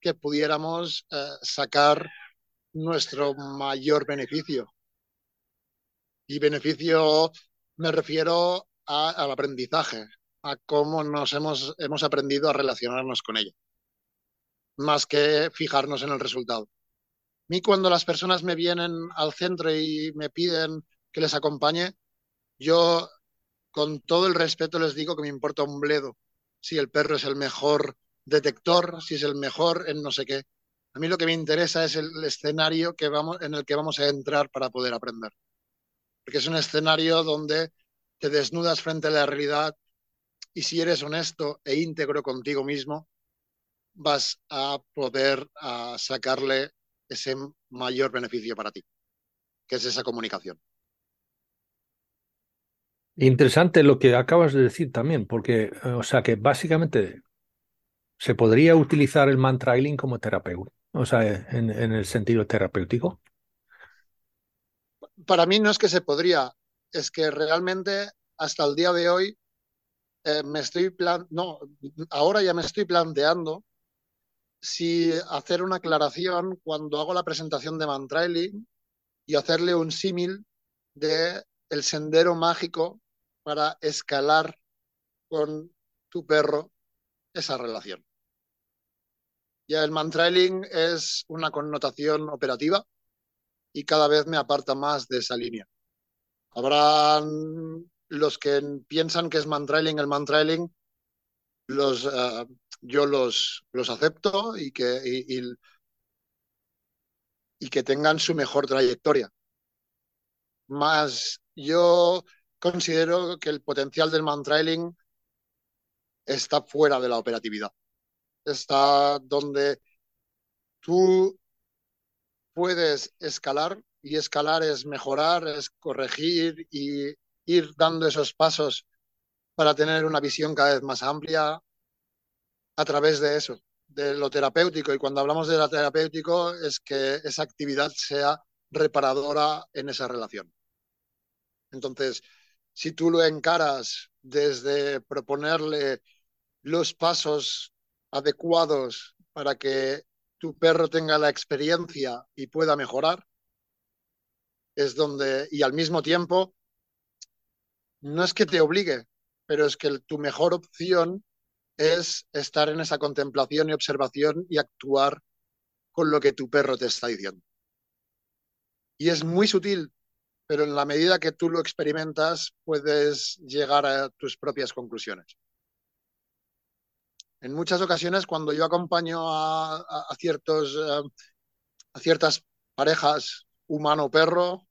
que pudiéramos eh, sacar nuestro mayor beneficio. Y beneficio me refiero al aprendizaje, a cómo nos hemos, hemos aprendido a relacionarnos con ella más que fijarnos en el resultado. A mí cuando las personas me vienen al centro y me piden que les acompañe, yo con todo el respeto les digo que me importa un bledo si el perro es el mejor detector, si es el mejor en no sé qué. A mí lo que me interesa es el escenario en el que vamos a entrar para poder aprender. Porque es un escenario donde te desnudas frente a la realidad y si eres honesto e íntegro contigo mismo, vas a poder sacarle ese mayor beneficio para ti, que es esa comunicación. Interesante lo que acabas de decir también, porque, eh, o sea, que básicamente se podría utilizar el mantrailing como terapeuta, o sea, en, el sentido terapéutico. Para mí no es que se podría, es que realmente hasta el día de hoy eh, me estoy plan no, ahora ya me estoy planteando si hacer una aclaración cuando hago la presentación de Mantrailing y hacerle un símil de el sendero mágico para escalar con tu perro esa relación. Ya el mantrailing es una connotación operativa y cada vez me aparta más de esa línea. Habrán los que piensan que es mantrailing el mantrailing, los, eh, yo los, los acepto y que, y, que tengan su mejor trayectoria. Más yo considero que el potencial del mantrailing está fuera de la operatividad. Está donde tú puedes escalar y escalar es mejorar, es corregir y ir dando esos pasos para tener una visión cada vez más amplia a través de eso, de lo terapéutico. Y cuando hablamos de lo terapéutico es que esa actividad sea reparadora en esa relación. Entonces, si tú lo encaras desde proponerle los pasos adecuados para que tu perro tenga la experiencia y pueda mejorar, es donde, y al mismo tiempo, no es que te obligue, pero es que tu mejor opción es estar en esa contemplación y observación y actuar con lo que tu perro te está diciendo. Y es muy sutil, pero en la medida que tú lo experimentas, puedes llegar a tus propias conclusiones. En muchas ocasiones, cuando yo acompaño a, eh, ciertas parejas humano-perro,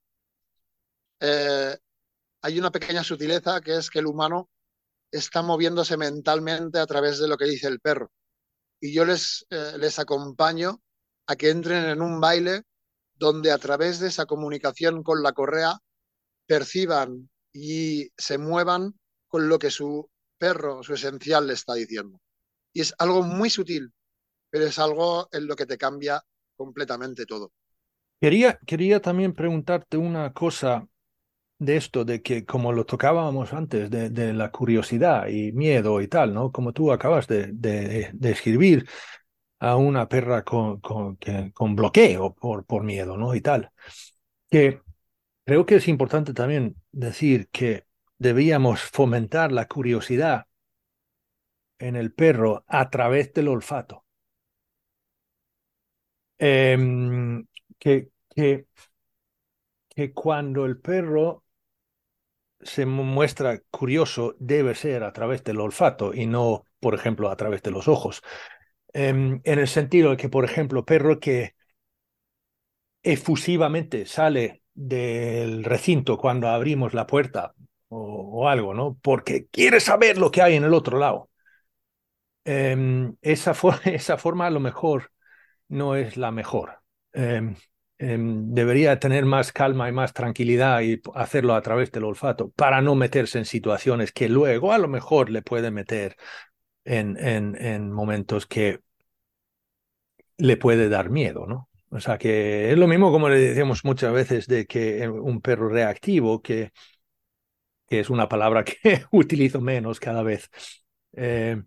eh, hay una pequeña sutileza que es que el humano está moviéndose mentalmente a través de lo que dice el perro. Y yo les, eh, les acompaño a que entren en un baile donde a través de esa comunicación con la correa perciban y se muevan con lo que su perro, su esencial, le está diciendo. Y es algo muy sutil, pero es algo en lo que te cambia completamente todo. Quería, quería también preguntarte una cosa de esto, de que como lo tocábamos antes, de, la curiosidad y miedo y tal, ¿no? Como tú acabas de, de, escribir a una perra con, con, con bloqueo por, por miedo, ¿no? Y tal. Que creo que es importante también decir que debíamos fomentar la curiosidad en el perro a través del olfato. Em, que, que, que cuando el perro se muestra curioso debe ser a través del olfato y no, por ejemplo, a través de los ojos. Em, en el sentido de que, por ejemplo, perro que efusivamente sale del recinto cuando abrimos la puerta o, algo, ¿no? Porque quiere saber lo que hay en el otro lado. Em, esa, forma a lo mejor no es la mejor. Em, debería tener más calma y más tranquilidad y hacerlo a través del olfato para no meterse en situaciones que luego a lo mejor le puede meter en, en, en momentos que le puede dar miedo, ¿no? O sea que es lo mismo como le decimos muchas veces de que un perro reactivo, que, que es una palabra que utilizo menos cada vez, eh,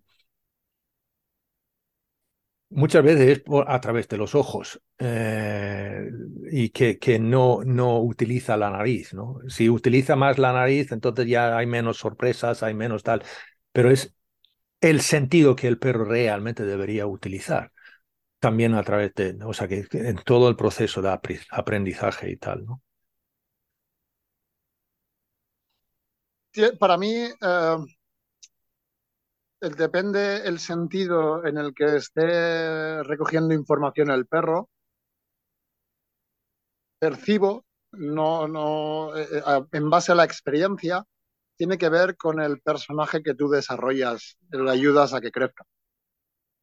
muchas veces a través de los ojos eh, y que, que no, no utiliza la nariz. ¿no? Si utiliza más la nariz, entonces ya hay menos sorpresas, hay menos tal, pero es el sentido que el perro realmente debería utilizar. También a través de, o sea, que en todo el proceso de aprendizaje y tal, ¿no? Para mí, eh, depende el sentido en el que esté recogiendo información el perro, percibo, no, no, eh, eh, en base a la experiencia, tiene que ver con el personaje que tú desarrollas, le ayudas a que crezca.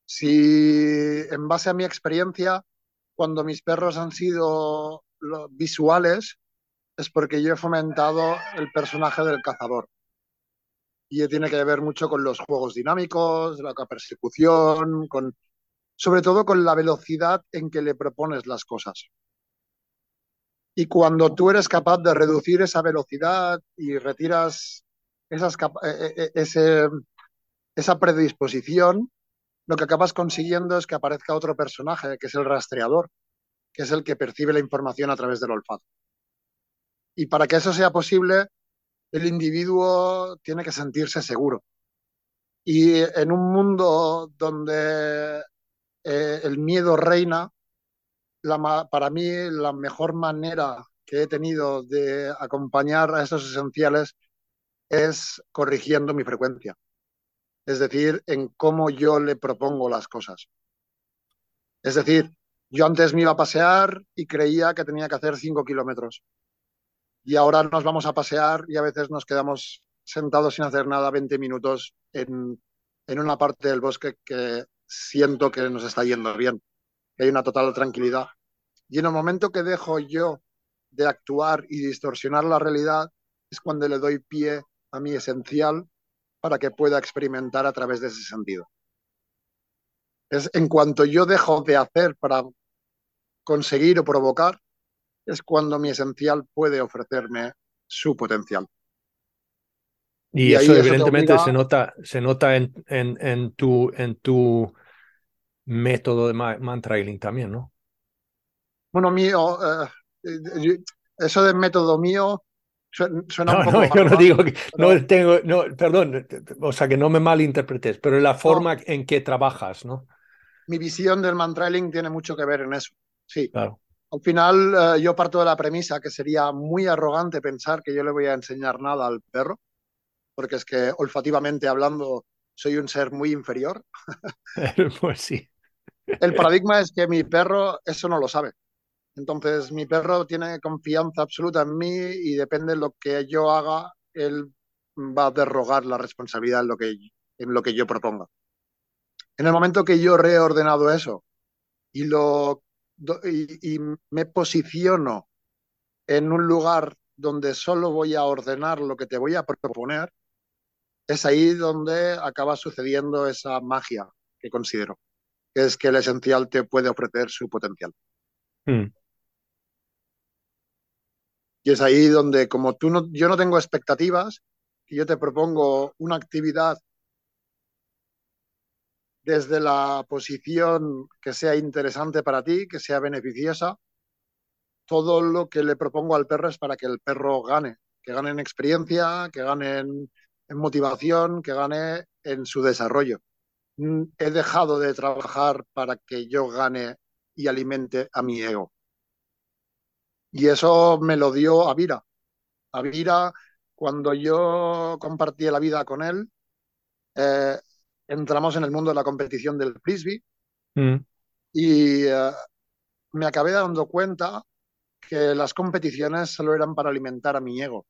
Si en base a mi experiencia, cuando mis perros han sido visuales, es porque yo he fomentado el personaje del cazador y tiene que ver mucho con los juegos dinámicos, la persecución, con, sobre todo con la velocidad en que le propones las cosas. Y cuando tú eres capaz de reducir esa velocidad y retiras esas, e, e, e, ese, esa predisposición, lo que acabas consiguiendo es que aparezca otro personaje, que es el rastreador, que es el que percibe la información a través del olfato. Y para que eso sea posible, el individuo tiene que sentirse seguro. Y en un mundo donde eh, el miedo reina, para mí la mejor manera que he tenido de acompañar a esos esenciales es corrigiendo mi frecuencia. Es decir, en cómo yo le propongo las cosas. Es decir, yo antes me iba a pasear y creía que tenía que hacer cinco kilómetros y ahora nos vamos a pasear y a veces nos quedamos sentados sin hacer nada 20 minutos en, en una parte del bosque que siento que nos está yendo bien, que hay una total tranquilidad. Y en el momento que dejo yo de actuar y distorsionar la realidad, es cuando le doy pie a mi esencial para que pueda experimentar a través de ese sentido. Es en cuanto yo dejo de hacer para conseguir o provocar, es cuando mi esencial puede ofrecerme su potencial. Y, eso evidentemente se nota, se nota en, en, en, tu, en tu método de man trailing también, ¿no? Bueno, mío, eh, eso de método mío suena no, un poco. No, yo no digo que. No tengo. No, perdón, o sea, que no me malinterpretes, pero la forma en que trabajas, ¿no? Mi visión del mantrailing tiene mucho que ver en eso. Sí. Claro. Al final, uh, yo parto de la premisa que sería muy arrogante pensar que yo le voy a enseñar nada al perro, porque es que olfativamente hablando soy un ser muy inferior. pues sí. El paradigma es que mi perro eso no lo sabe. Entonces, mi perro tiene confianza absoluta en mí y depende de lo que yo haga, él va a derrogar la responsabilidad en lo que, en lo que yo proponga. En el momento que yo reordenado eso y, lo, y me posiciono en un lugar donde solo voy a ordenar lo que te voy a proponer, es ahí donde acaba sucediendo esa magia que considero, que es que el esencial te puede ofrecer su potencial. Hmm. Y es ahí donde, como tú no, yo no tengo expectativas, que yo te propongo una actividad desde la posición que sea interesante para ti, que sea beneficiosa, todo lo que le propongo al perro es para que el perro gane, que gane en experiencia, que gane en, en motivación, que gane en su desarrollo. He dejado de trabajar para que yo gane y alimente a mi ego. Y eso me lo dio Avira. Avira, cuando yo compartí la vida con él, eh, entramos en el mundo de la competición del frisbee mm. y eh, me acabé dando cuenta que las competiciones solo eran para alimentar a mi ego,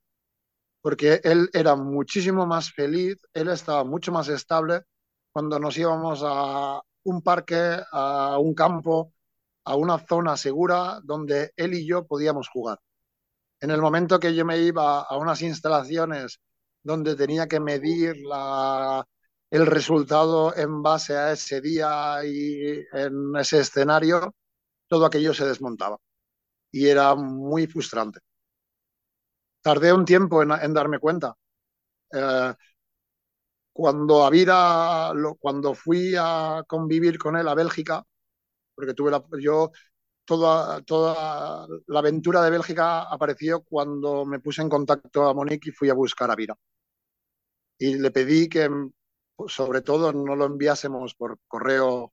porque él era muchísimo más feliz, él estaba mucho más estable cuando nos íbamos a un parque, a un campo, a una zona segura donde él y yo podíamos jugar. En el momento que yo me iba a unas instalaciones donde tenía que medir el resultado en base a ese día y en ese escenario, todo aquello se desmontaba. Y era muy frustrante. Tardé un tiempo en, en darme cuenta. Eh, cuando, Avira, cuando fui a convivir con él a Bélgica, porque tuve la, yo toda, toda la aventura de Bélgica apareció cuando me puse en contacto a Monique y fui a buscar a Vira. Y le pedí que, sobre todo, no lo enviásemos por correo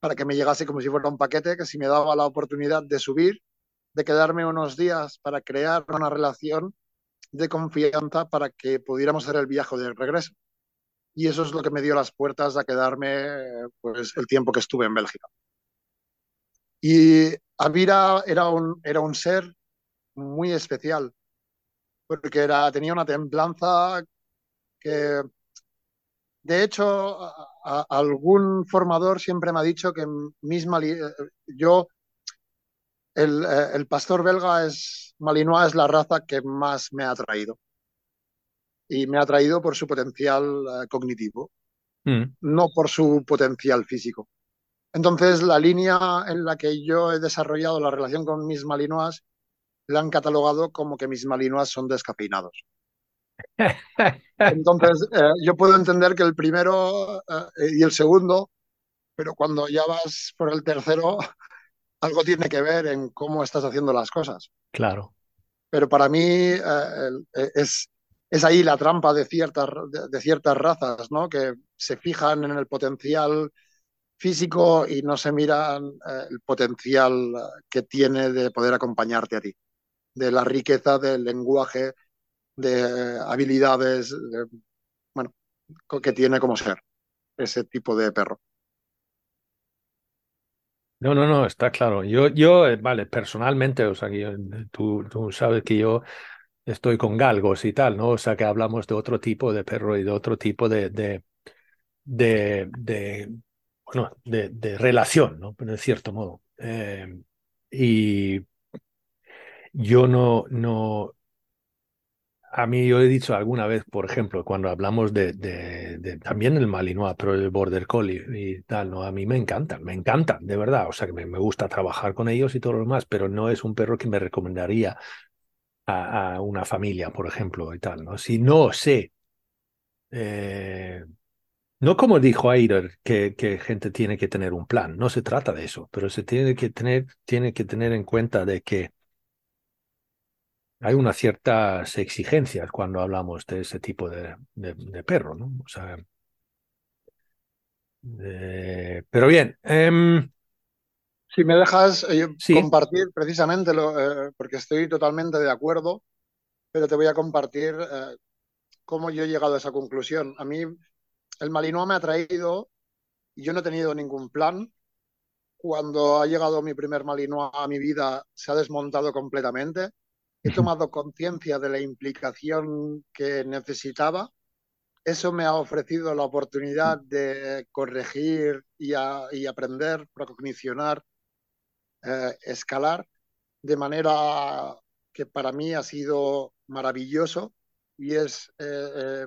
para que me llegase como si fuera un paquete, que si me daba la oportunidad de subir, de quedarme unos días para crear una relación de confianza para que pudiéramos hacer el viaje de regreso. Y eso es lo que me dio las puertas a quedarme pues, el tiempo que estuve en Bélgica. Y Avira era un, era un ser muy especial, porque era, tenía una templanza que, de hecho, algún formador siempre me ha dicho que misma yo, el, el pastor belga es, Malinois es la raza que más me ha atraído. Y me ha atraído por su potencial uh, cognitivo, mm. no por su potencial físico. Entonces, la línea en la que yo he desarrollado la relación con mis malinois la han catalogado como que mis malinois son descafeinados. Entonces, eh, yo puedo entender que el primero eh, y el segundo, pero cuando ya vas por el tercero, algo tiene que ver en cómo estás haciendo las cosas. Claro. Pero para mí eh, es, es ahí la trampa de ciertas, de, ciertas razas, ¿no? Que se fijan en el potencial físico y no se mira eh, el potencial que tiene de poder acompañarte a ti, de la riqueza del lenguaje, de habilidades, de, bueno, que tiene como ser ese tipo de perro. No, no, no, está claro. Yo, yo, eh, vale, personalmente, o sea, tú, tú sabes que yo estoy con galgos y tal, ¿no? O sea, que hablamos de otro tipo de perro y de otro tipo de, de, de, bueno, de, de, relación, ¿no? En cierto modo. Eh, y yo no, no, a mí yo he dicho alguna vez, por ejemplo, cuando hablamos de también el Malinois, pero el Border Collie y tal, ¿no? A mí me encantan, me encantan, de verdad. O sea, que me, me gusta trabajar con ellos y todo lo demás, pero no es un perro que me recomendaría a, una familia, por ejemplo, y tal, ¿no? Si no sé eh, no como dijo Aider, que, que, gente tiene que tener un plan, no se trata de eso, pero se tiene que tener, tiene que tener en cuenta de que hay unas ciertas exigencias cuando hablamos de ese tipo de, de, perro, ¿no? O sea, pero bien. Em, si me dejas eh, compartir precisamente, lo, eh, porque estoy totalmente de acuerdo, pero te voy a compartir eh, cómo yo he llegado a esa conclusión. A mí el Malinois me ha traído y yo no he tenido ningún plan. Cuando ha llegado mi primer Malinois a mi vida, se ha desmontado completamente he tomado conciencia de la implicación que necesitaba. Eso me ha ofrecido la oportunidad de corregir y, aprender, procognicionar, eh, escalar, de manera que para mí ha sido maravilloso y es, eh, eh,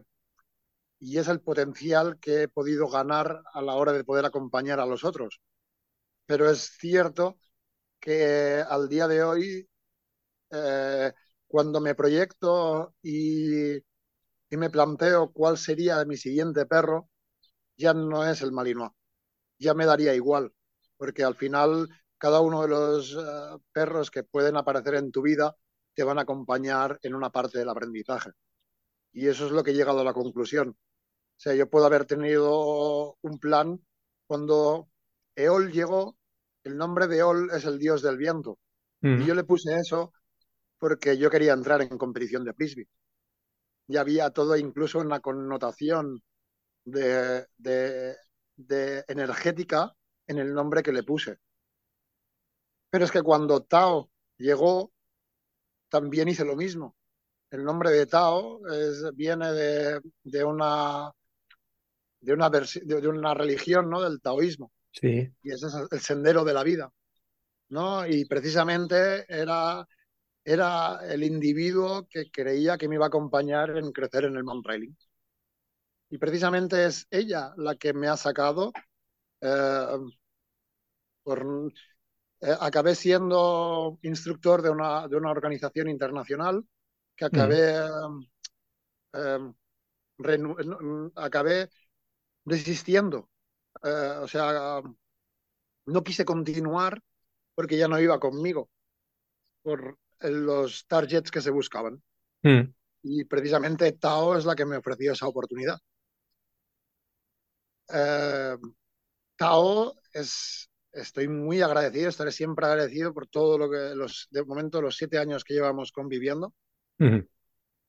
y es el potencial que he podido ganar a la hora de poder acompañar a los otros. Pero es cierto que al día de hoy cuando me proyecto y, me planteo cuál sería mi siguiente perro, ya no es el Malinois, ya me daría igual, porque al final cada uno de los eh, perros que pueden aparecer en tu vida te van a acompañar en una parte del aprendizaje. Y eso es lo que he llegado a la conclusión. O sea, yo puedo haber tenido un plan cuando Eol llegó, el nombre de Eol es el dios del viento. Y yo le puse eso porque yo quería entrar en competición de frisbee. Ya había todo, incluso una connotación de, energética en el nombre que le puse. Pero es que cuando Tao llegó, también hice lo mismo. El nombre de Tao viene de, una de una, de una religión, ¿no? Del taoísmo. Sí. Y ese es el sendero de la vida, ¿no? Y precisamente era era el individuo que creía que me iba a acompañar en crecer en el mountain trailing. Y precisamente es ella la que me ha sacado. Eh, por, eh, acabé siendo instructor de una, de una organización internacional que acabé, eh, acabé desistiendo. o sea, no quise continuar porque ya no iba conmigo. Por, los targets que se buscaban. Hmm. Y precisamente Tao es la que me ofreció esa oportunidad. Eh, Tao es, estoy muy agradecido, estaré siempre agradecido por todo lo que, los, de momento, los siete años que llevamos conviviendo.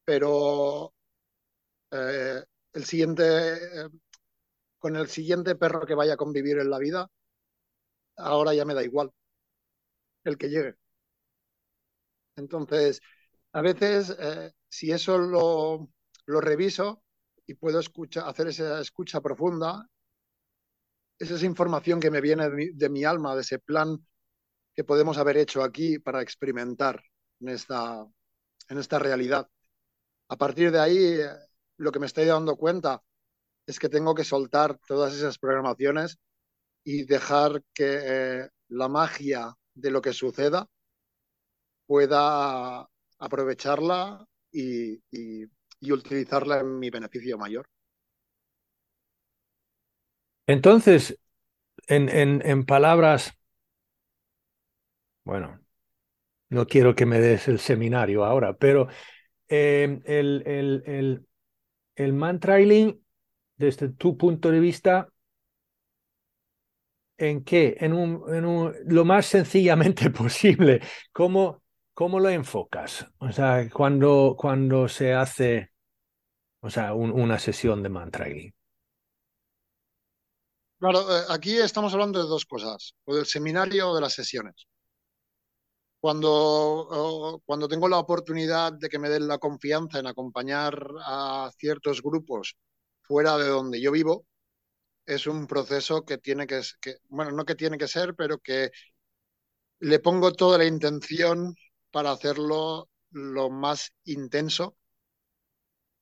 Pero eh, el siguiente, eh, con el siguiente perro que vaya a convivir en la vida, ahora ya me da igual el que llegue. Entonces, a veces, eh, si eso lo, lo, reviso y puedo escuchar, hacer esa escucha profunda, es esa información que me viene de mi, alma, de ese plan que podemos haber hecho aquí para experimentar en esta, en esta realidad. A partir de ahí, lo que me estoy dando cuenta es que tengo que soltar todas esas programaciones y dejar que eh, la magia de lo que suceda pueda aprovecharla y, utilizarla en mi beneficio mayor. Entonces, en, en, palabras, bueno, no quiero que me des el seminario ahora, pero eh, el, el, el, el man trailing, desde tu punto de vista, ¿en qué? En, un, en un, lo más sencillamente posible. ¿Cómo, ¿Cómo lo enfocas? O sea, cuando, cuando se hace o sea, una sesión de mantra Claro, eh, aquí estamos hablando de dos cosas, o del seminario o de las sesiones. Cuando, cuando tengo la oportunidad de que me den la confianza en acompañar a ciertos grupos fuera de donde yo vivo, es un proceso que tiene que, que bueno, no que tiene que ser, pero que le pongo toda la intención para hacerlo lo más intenso,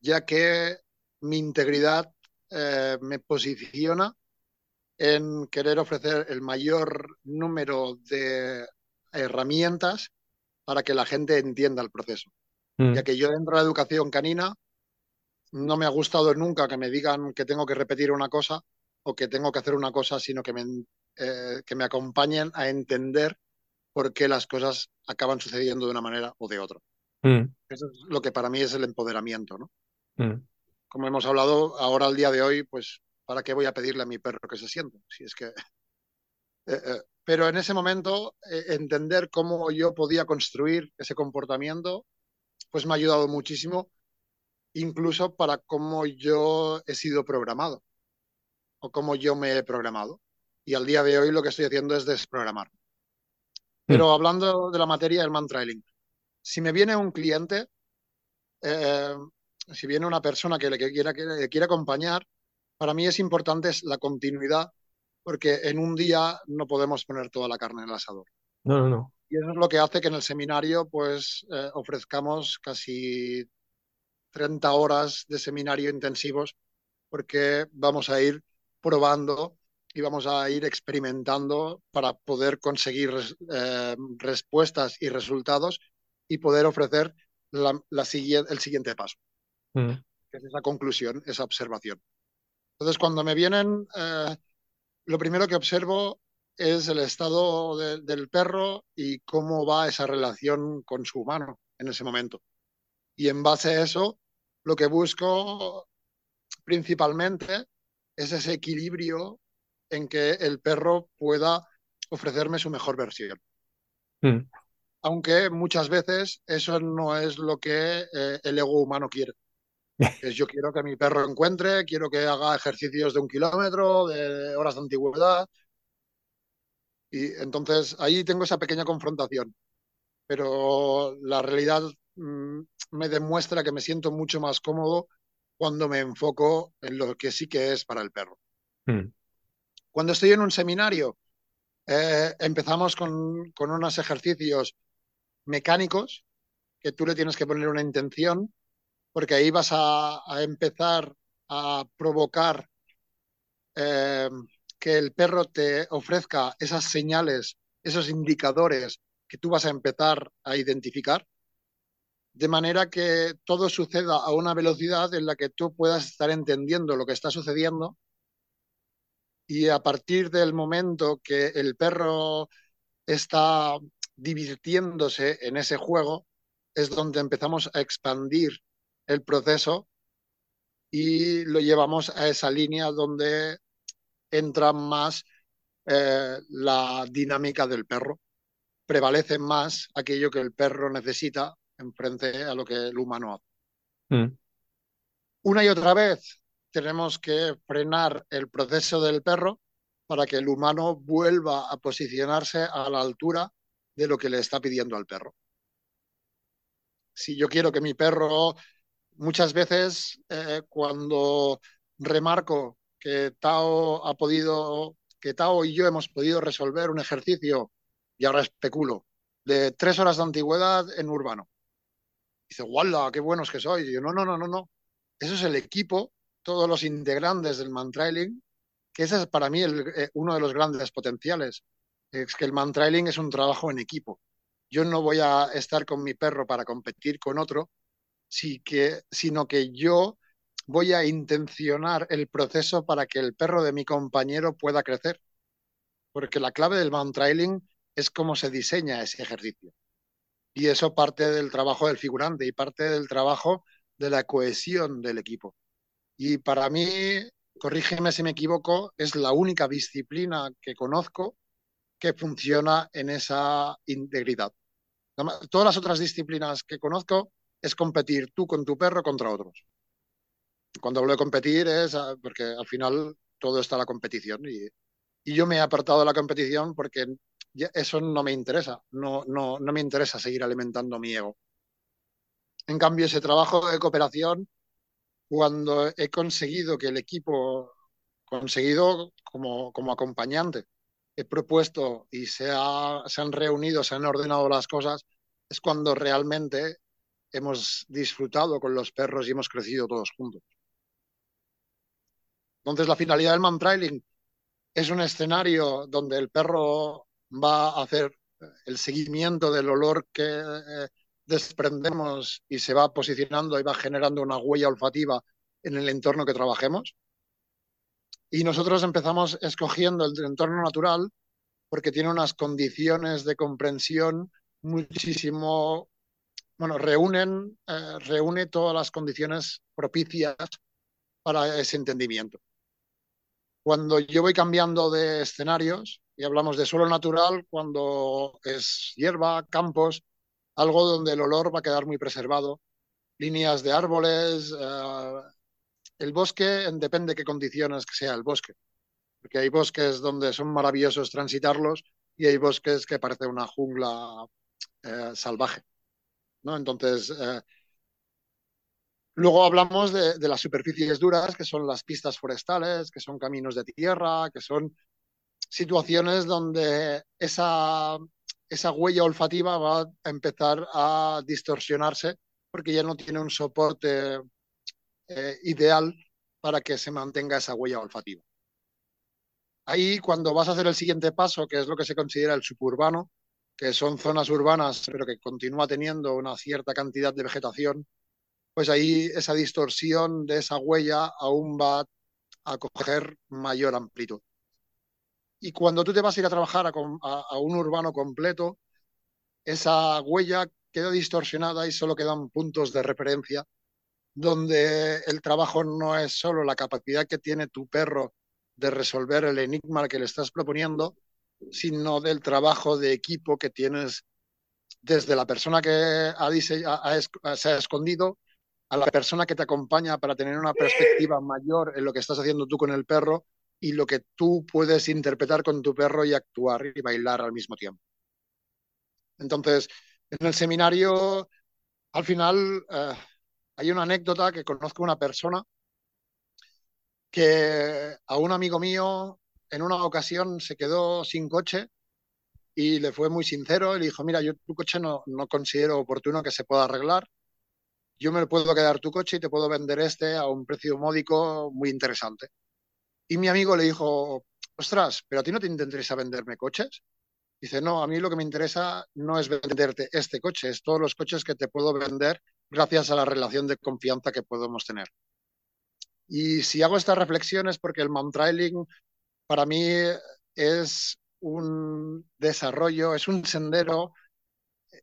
ya que mi integridad eh, me posiciona en querer ofrecer el mayor número de herramientas para que la gente entienda el proceso. Mm. Ya que yo dentro de la educación canina no me ha gustado nunca que me digan que tengo que repetir una cosa o que tengo que hacer una cosa, sino que me, eh, que me acompañen a entender por qué las cosas acaban sucediendo de una manera o de otra. Mm. Eso es lo que para mí es el empoderamiento, ¿no? Mm. Como hemos hablado ahora al día de hoy, pues, ¿para qué voy a pedirle a mi perro que se siente? Si es que... Eh, eh, pero en ese momento, eh, entender cómo yo podía construir ese comportamiento, pues me ha ayudado muchísimo, incluso para cómo yo he sido programado o cómo yo me he programado. Y al día de hoy lo que estoy haciendo es desprogramar. Pero mm. hablando de la materia del man trailing, si me viene un cliente, si viene una persona que le quiera, que le quiera acompañar, para mí es importante la continuidad, porque en un día no podemos poner toda la carne en el asador. No, no, no. Y eso es lo que hace que en el seminario pues eh, ofrezcamos casi 30 horas de seminario intensivos, porque vamos a ir probando y vamos a ir experimentando para poder conseguir eh, respuestas y resultados y poder ofrecer la, el siguiente paso, mm. que es esa conclusión, esa observación. Entonces, cuando me vienen, eh, lo primero que observo es el estado del perro y cómo va esa relación con su humano en ese momento. Y en base a eso, lo que busco principalmente es ese equilibrio en que el perro pueda ofrecerme su mejor versión. Mm. Aunque muchas veces eso no es lo que eh, el ego humano quiere. Es yo quiero que mi perro encuentre, quiero que haga ejercicios de un kilómetro, de horas de antigüedad. Y entonces ahí tengo esa pequeña confrontación. Pero la realidad mm, me demuestra que me siento mucho más cómodo cuando me enfoco en lo que sí que es para el perro. Mm. Cuando estoy en un seminario, eh, empezamos con, con, unos ejercicios mecánicos que tú le tienes que poner una intención, porque ahí vas a, empezar a provocar eh, que el perro te ofrezca esas señales, esos indicadores que tú vas a empezar a identificar, de manera que todo suceda a una velocidad en la que tú puedas estar entendiendo lo que está sucediendo. Y a partir del momento que el perro está divirtiéndose en ese juego, es donde empezamos a expandir el proceso y lo llevamos a esa línea donde entra más eh, la dinámica del perro. Prevalece más aquello que el perro necesita en frente a lo que el humano hace. Mm. Una y otra vez tenemos que frenar el proceso del perro para que el humano vuelva a posicionarse a la altura de lo que le está pidiendo al perro. Si yo quiero que mi perro, muchas veces eh, cuando remarco que Tao ha podido, que Tao y yo hemos podido resolver un ejercicio, y ahora especulo, de tres horas de antigüedad en urbano. Dice, ¡guala, qué buenos que soy! Y yo, no, no, no, no, no. Eso es el equipo todos los integrantes del mantrailing, que ese es para mí eh, uno de los grandes potenciales, es que el mantrailing es un trabajo en equipo. Yo no voy a estar con mi perro para competir con otro, sino que yo voy a intencionar el proceso para que el perro de mi compañero pueda crecer. Porque la clave del mantrailing es cómo se diseña ese ejercicio. Y eso parte del trabajo del figurante y parte del trabajo de la cohesión del equipo. Y para mí, corrígeme si me equivoco, es la única disciplina que conozco que funciona en esa integridad. Todas las otras disciplinas que conozco es competir tú con tu perro contra otros. Cuando hablo de competir es ah, porque al final todo está la competición y, y yo me he apartado de la competición porque eso no me interesa, no, no, no me interesa seguir alimentando mi ego. En cambio, ese trabajo de cooperación cuando he conseguido que el equipo, conseguido como, como acompañante, he propuesto y se, se han reunido, se han ordenado las cosas, es cuando realmente hemos disfrutado con los perros y hemos crecido todos juntos. Entonces, la finalidad del man trailing es un escenario donde el perro va a hacer el seguimiento del olor que eh, desprendemos y se va posicionando y va generando una huella olfativa en el entorno que trabajemos. Y nosotros empezamos escogiendo el entorno natural porque tiene unas condiciones de comprensión muchísimo bueno, reúnen, eh, reúne todas las condiciones propicias para ese entendimiento. Cuando yo voy cambiando de escenarios y hablamos de suelo natural, cuando es hierba, campos, algo donde el olor va a quedar muy preservado, líneas de árboles, eh, el bosque depende de qué condiciones sea el bosque, porque hay bosques donde son maravillosos transitarlos y hay bosques que parece una jungla eh, salvaje. ¿No? Entonces, eh, luego hablamos de, las superficies duras, que son las pistas forestales, que son caminos de tierra, que son situaciones donde esa, esa huella olfativa va a empezar a distorsionarse porque ya no tiene un soporte eh, ideal para que se mantenga esa huella olfativa. Ahí, cuando vas a hacer el siguiente paso, que es lo que se considera el suburbano, que son zonas urbanas, pero que continúa teniendo una cierta cantidad de vegetación, pues ahí esa distorsión de esa huella aún va a coger mayor amplitud. Y cuando tú te vas a ir a trabajar a, un urbano completo, esa huella queda distorsionada y solo quedan puntos de referencia donde el trabajo no es solo la capacidad que tiene tu perro de resolver el enigma que le estás proponiendo, sino del trabajo de equipo que tienes desde la persona que ha, se ha escondido a la persona que te acompaña para tener una perspectiva mayor en lo que estás haciendo tú con el perro y lo que tú puedes interpretar con tu perro y actuar y bailar al mismo tiempo. Entonces, en el seminario, al final, eh, hay una anécdota que conozco una persona que a un amigo mío en una ocasión se quedó sin coche y le fue muy sincero. Le dijo, mira, yo tu coche no, no considero oportuno que se pueda arreglar. Yo me puedo quedar tu coche y te puedo vender este a un precio módico muy interesante. Y mi amigo le dijo, ostras, pero a ti no te interesa venderme coches. Dice, no, a mí lo que me interesa no es venderte este coche, es todos los coches que te puedo vender gracias a la relación de confianza que podemos tener. Y si hago estas reflexiones porque el trailing para mí es un desarrollo, es un sendero,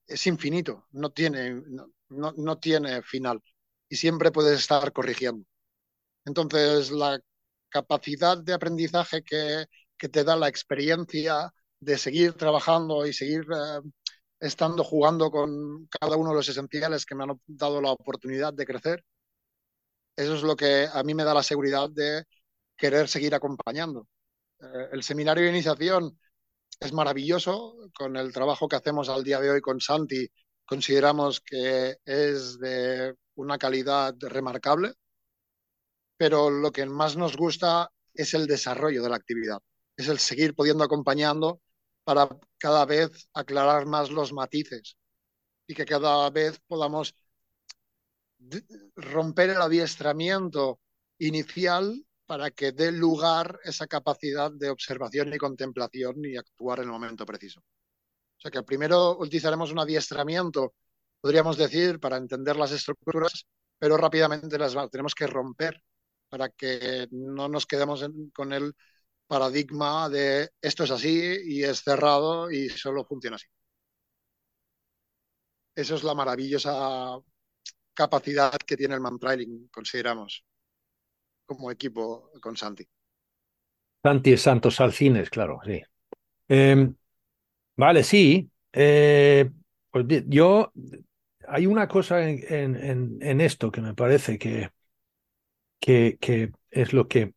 es infinito, no tiene, no, no tiene final y siempre puedes estar corrigiendo. Entonces, la capacidad de aprendizaje que, que te da la experiencia de seguir trabajando y seguir eh, estando jugando con cada uno de los esenciales que me han dado la oportunidad de crecer, eso es lo que a mí me da la seguridad de querer seguir acompañando. Eh, el seminario de iniciación es maravilloso, con el trabajo que hacemos al día de hoy con Santi, consideramos que es de una calidad remarcable, pero lo que más nos gusta es el desarrollo de la actividad, es el seguir pudiendo acompañando para cada vez aclarar más los matices y que cada vez podamos romper el adiestramiento inicial para que dé lugar esa capacidad de observación y contemplación y actuar en el momento preciso. O sea que primero utilizaremos un adiestramiento, podríamos decir, para entender las estructuras, pero rápidamente las tenemos que romper para que no nos quedemos con el paradigma de esto es así y es cerrado y solo funciona así. Eso es la maravillosa capacidad que tiene el Mantrailing, consideramos, como equipo con Santi. Santi es Santos Alcines, claro, sí. Eh, vale, sí. Eh, pues yo, hay una cosa en, esto que me parece que, que, es lo que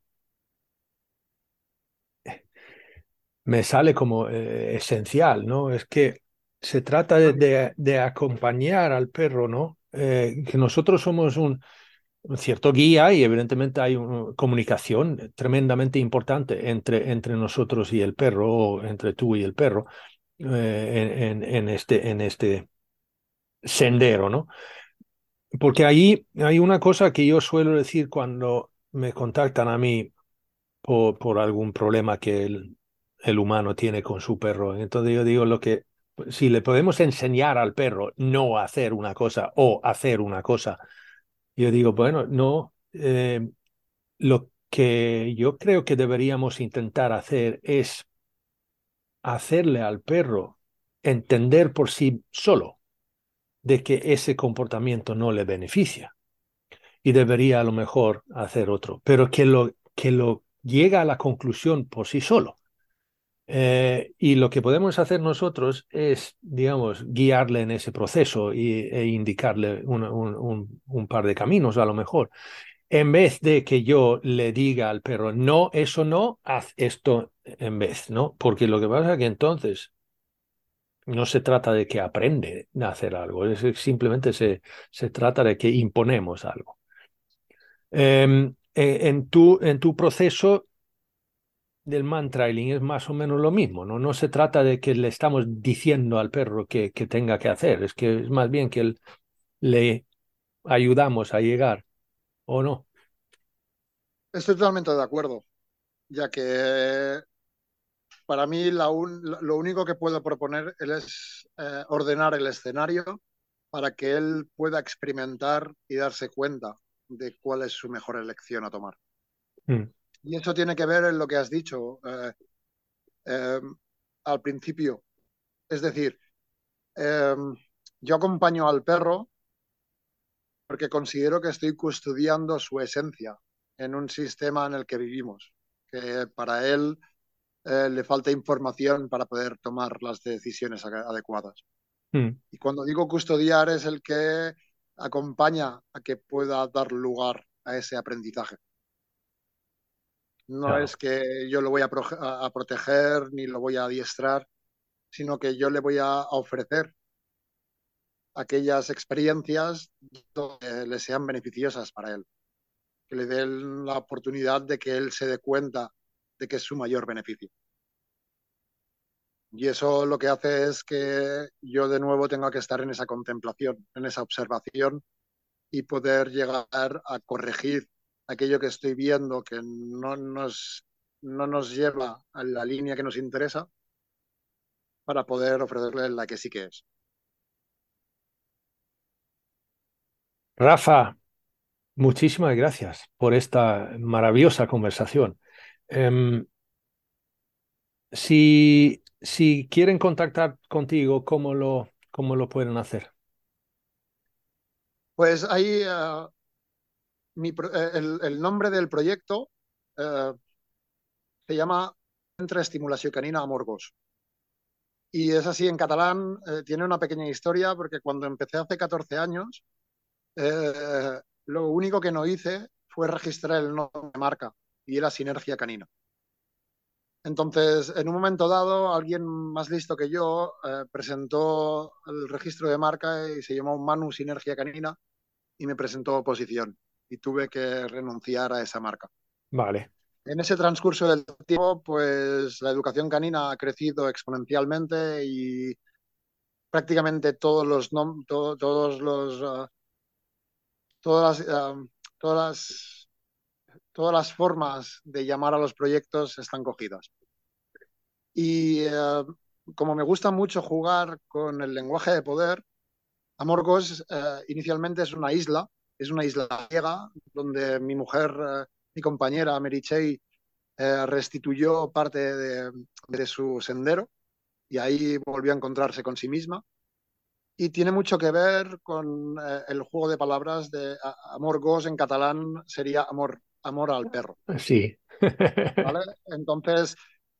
me sale como eh, esencial, ¿no? Es que se trata de, de, acompañar al perro, ¿no? Eh, que nosotros somos un, cierto guía y evidentemente hay una comunicación tremendamente importante entre, entre nosotros y el perro, o entre tú y el perro, eh, en, en, este, en este sendero, ¿no? Porque ahí hay una cosa que yo suelo decir cuando me contactan a mí por, por algún problema que el, el humano tiene con su perro. Entonces yo digo lo que, si le podemos enseñar al perro no hacer una cosa o hacer una cosa, yo digo, bueno, no, eh, lo que yo creo que deberíamos intentar hacer es hacerle al perro entender por sí solo de que ese comportamiento no le beneficia y debería a lo mejor hacer otro, pero que lo, que lo llega a la conclusión por sí solo. Eh, y lo que podemos hacer nosotros es, digamos, guiarle en ese proceso y, e indicarle un, par de caminos a lo mejor. En vez de que yo le diga al perro, no, eso no, haz esto en vez, ¿no? Porque lo que pasa es que entonces no se trata de que aprende a hacer algo, simplemente se, trata de que imponemos algo. Em, eh, en, tu, en tu proceso del man trailing es más o menos lo mismo, ¿no? No se trata de que le estamos diciendo al perro que, que tenga que hacer, es que es más bien que le ayudamos a llegar, ¿o no? Estoy totalmente de acuerdo, ya que para mí lo único que puedo proponer es eh, ordenar el escenario para que él pueda experimentar y darse cuenta de cuál es su mejor elección a tomar. Mm. Y eso tiene que ver en lo que has dicho eh, em, al principio. Es decir, em, yo acompaño al perro porque considero que estoy custodiando su esencia en un sistema en el que vivimos, que para él eh, le falta información para poder tomar las decisiones adecuadas. Mm. Y cuando digo custodiar es el que acompaña a que pueda dar lugar a ese aprendizaje. No es que yo lo voy a, proteger ni lo voy a adiestrar, sino que yo le voy a ofrecer aquellas experiencias que le sean beneficiosas para él, que le den la oportunidad de que él se dé cuenta de que es su mayor beneficio. Y eso lo que hace es que yo de nuevo tenga que estar en esa contemplación, en esa observación y poder llegar a corregir aquello que estoy viendo que no nos, no nos lleva a la línea que nos interesa para poder ofrecerle la que sí que es. Rafa, muchísimas gracias por esta maravillosa conversación. Em, si, si quieren contactar contigo, ¿cómo lo, cómo lo pueden hacer? Pues eh, eh, el, nombre del proyecto eh, se llama Centre Estimulación Canina Amorgos. Y es así en catalán, tiene una pequeña historia porque cuando empecé hace 14 años, lo único que no hice fue registrar el nombre de marca y era Sinergia Canina. Entonces, en un momento dado, alguien más listo que yo eh, presentó el registro de marca y se llamó Manu Sinergia Canina y me presentó oposición y tuve que renunciar a esa marca. Vale. En ese transcurso del tiempo, pues la educación canina ha crecido exponencialmente y prácticamente todos los todos los ah, todas las, ah, todas las todas las formas de llamar a los proyectos están cogidas. Y eh, como me gusta mucho jugar con el lenguaje de poder, Amorgos inicialmente es una isla, es una isla griega donde mi mujer, eh, mi compañera Mary restituyó parte de, de, su sendero y ahí volvió a encontrarse con sí misma. Y tiene mucho que ver con el juego de palabras de Amorgos en catalán sería amor amor al perro. Sí. Entonces,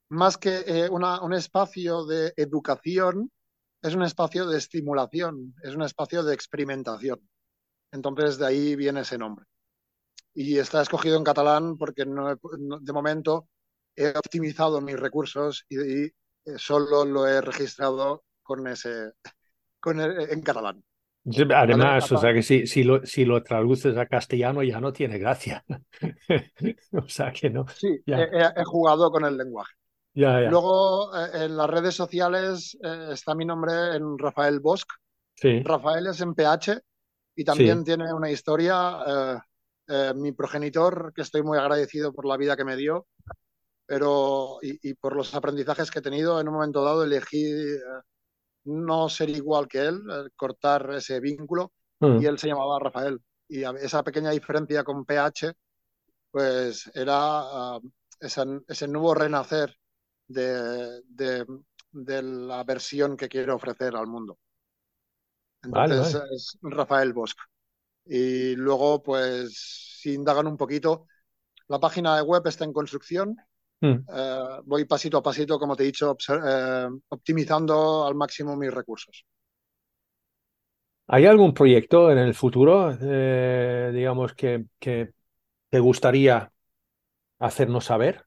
más que eh, un espacio de educación, es un espacio de estimulación, es un espacio de experimentación. Entonces, de ahí viene ese nombre. Y está escogido en catalán porque no, de momento he optimizado mis recursos y, eh, solo lo he registrado con ese, con en catalán. Además, o sea que si, si, lo, si lo traduces a castellano ya no tiene gracia. o sea que no. Sí, he, jugado con el lenguaje. Luego eh, en las redes sociales eh, está mi nombre en Rafael Bosch. Sí. Rafael es en PH y también tiene una historia. Eh, mi progenitor, que estoy muy agradecido por la vida que me dio, pero y, y por los aprendizajes que he tenido, en un momento dado elegí no ser igual que él, eh, cortar ese vínculo, mm. y él se llamaba Rafael. Y esa pequeña diferencia con PH, pues era ah, ese, nuevo renacer de, de, la versión que quiero ofrecer al mundo. Entonces es Rafael Bosch. Y luego, pues, si indagan un poquito, la página de web está en construcción. Mm. Eh, voy pasito a pasito, como te he dicho, eh, optimizando al máximo mis recursos. ¿Hay algún proyecto en el futuro, eh, digamos, que, que te gustaría hacernos saber?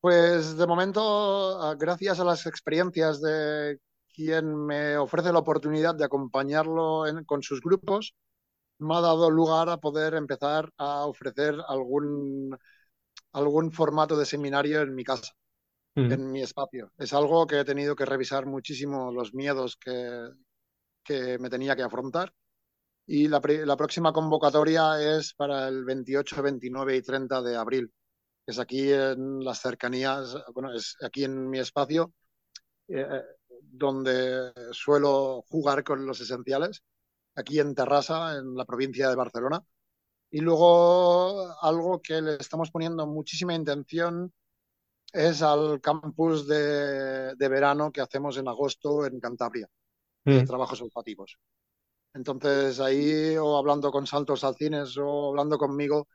Pues de momento, gracias a las experiencias de quien me ofrece la oportunidad de acompañarlo con sus grupos, me ha dado lugar a poder empezar a ofrecer algún, algún formato de seminario en mi casa, en mi espacio. Es algo que he tenido que revisar muchísimo los miedos que, que me tenía que afrontar. Y la, la próxima convocatoria es para el 28, 29 y 30 de abril es aquí en las cercanías, bueno, es aquí en mi espacio, eh, donde suelo jugar con los esenciales, aquí en Terrassa, en la provincia de Barcelona. Y luego algo que le estamos poniendo muchísima intención es al campus de, verano que hacemos en agosto en Cantabria, de mm. trabajos olfativos. Entonces ahí, o hablando con Saltos Alcines o hablando conmigo,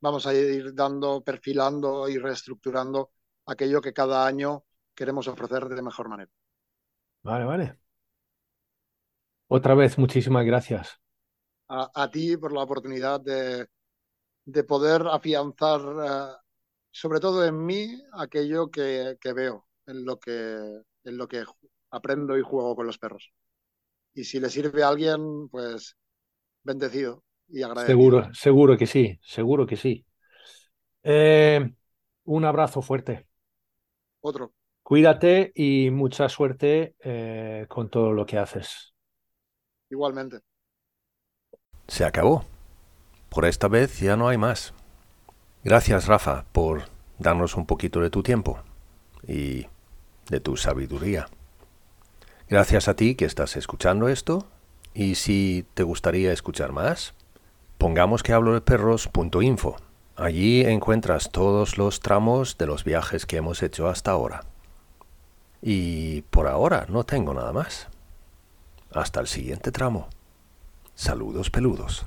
vamos a ir dando, perfilando y reestructurando aquello que cada año queremos ofrecer de mejor manera. Vale, vale. Otra vez, muchísimas gracias. A, ti por la oportunidad de, de poder afianzar, eh, sobre todo en mí, aquello que, que, veo, en lo que, en lo que aprendo y juego con los perros. Y si le sirve a alguien, pues bendecido. Seguro, seguro que sí, seguro que sí. Eh, un abrazo fuerte. Otro. Cuídate y mucha suerte eh, con todo lo que haces. Igualmente. Se acabó. Por esta vez ya no hay más. Gracias, Rafa, por darnos un poquito de tu tiempo y de tu sabiduría. Gracias a ti que estás escuchando esto y si te gustaría escuchar más, Pongamos que hablo de perros.info. Allí encuentras todos los tramos de los viajes que hemos hecho hasta ahora. Y por ahora no tengo nada más. Hasta el siguiente tramo. Saludos peludos.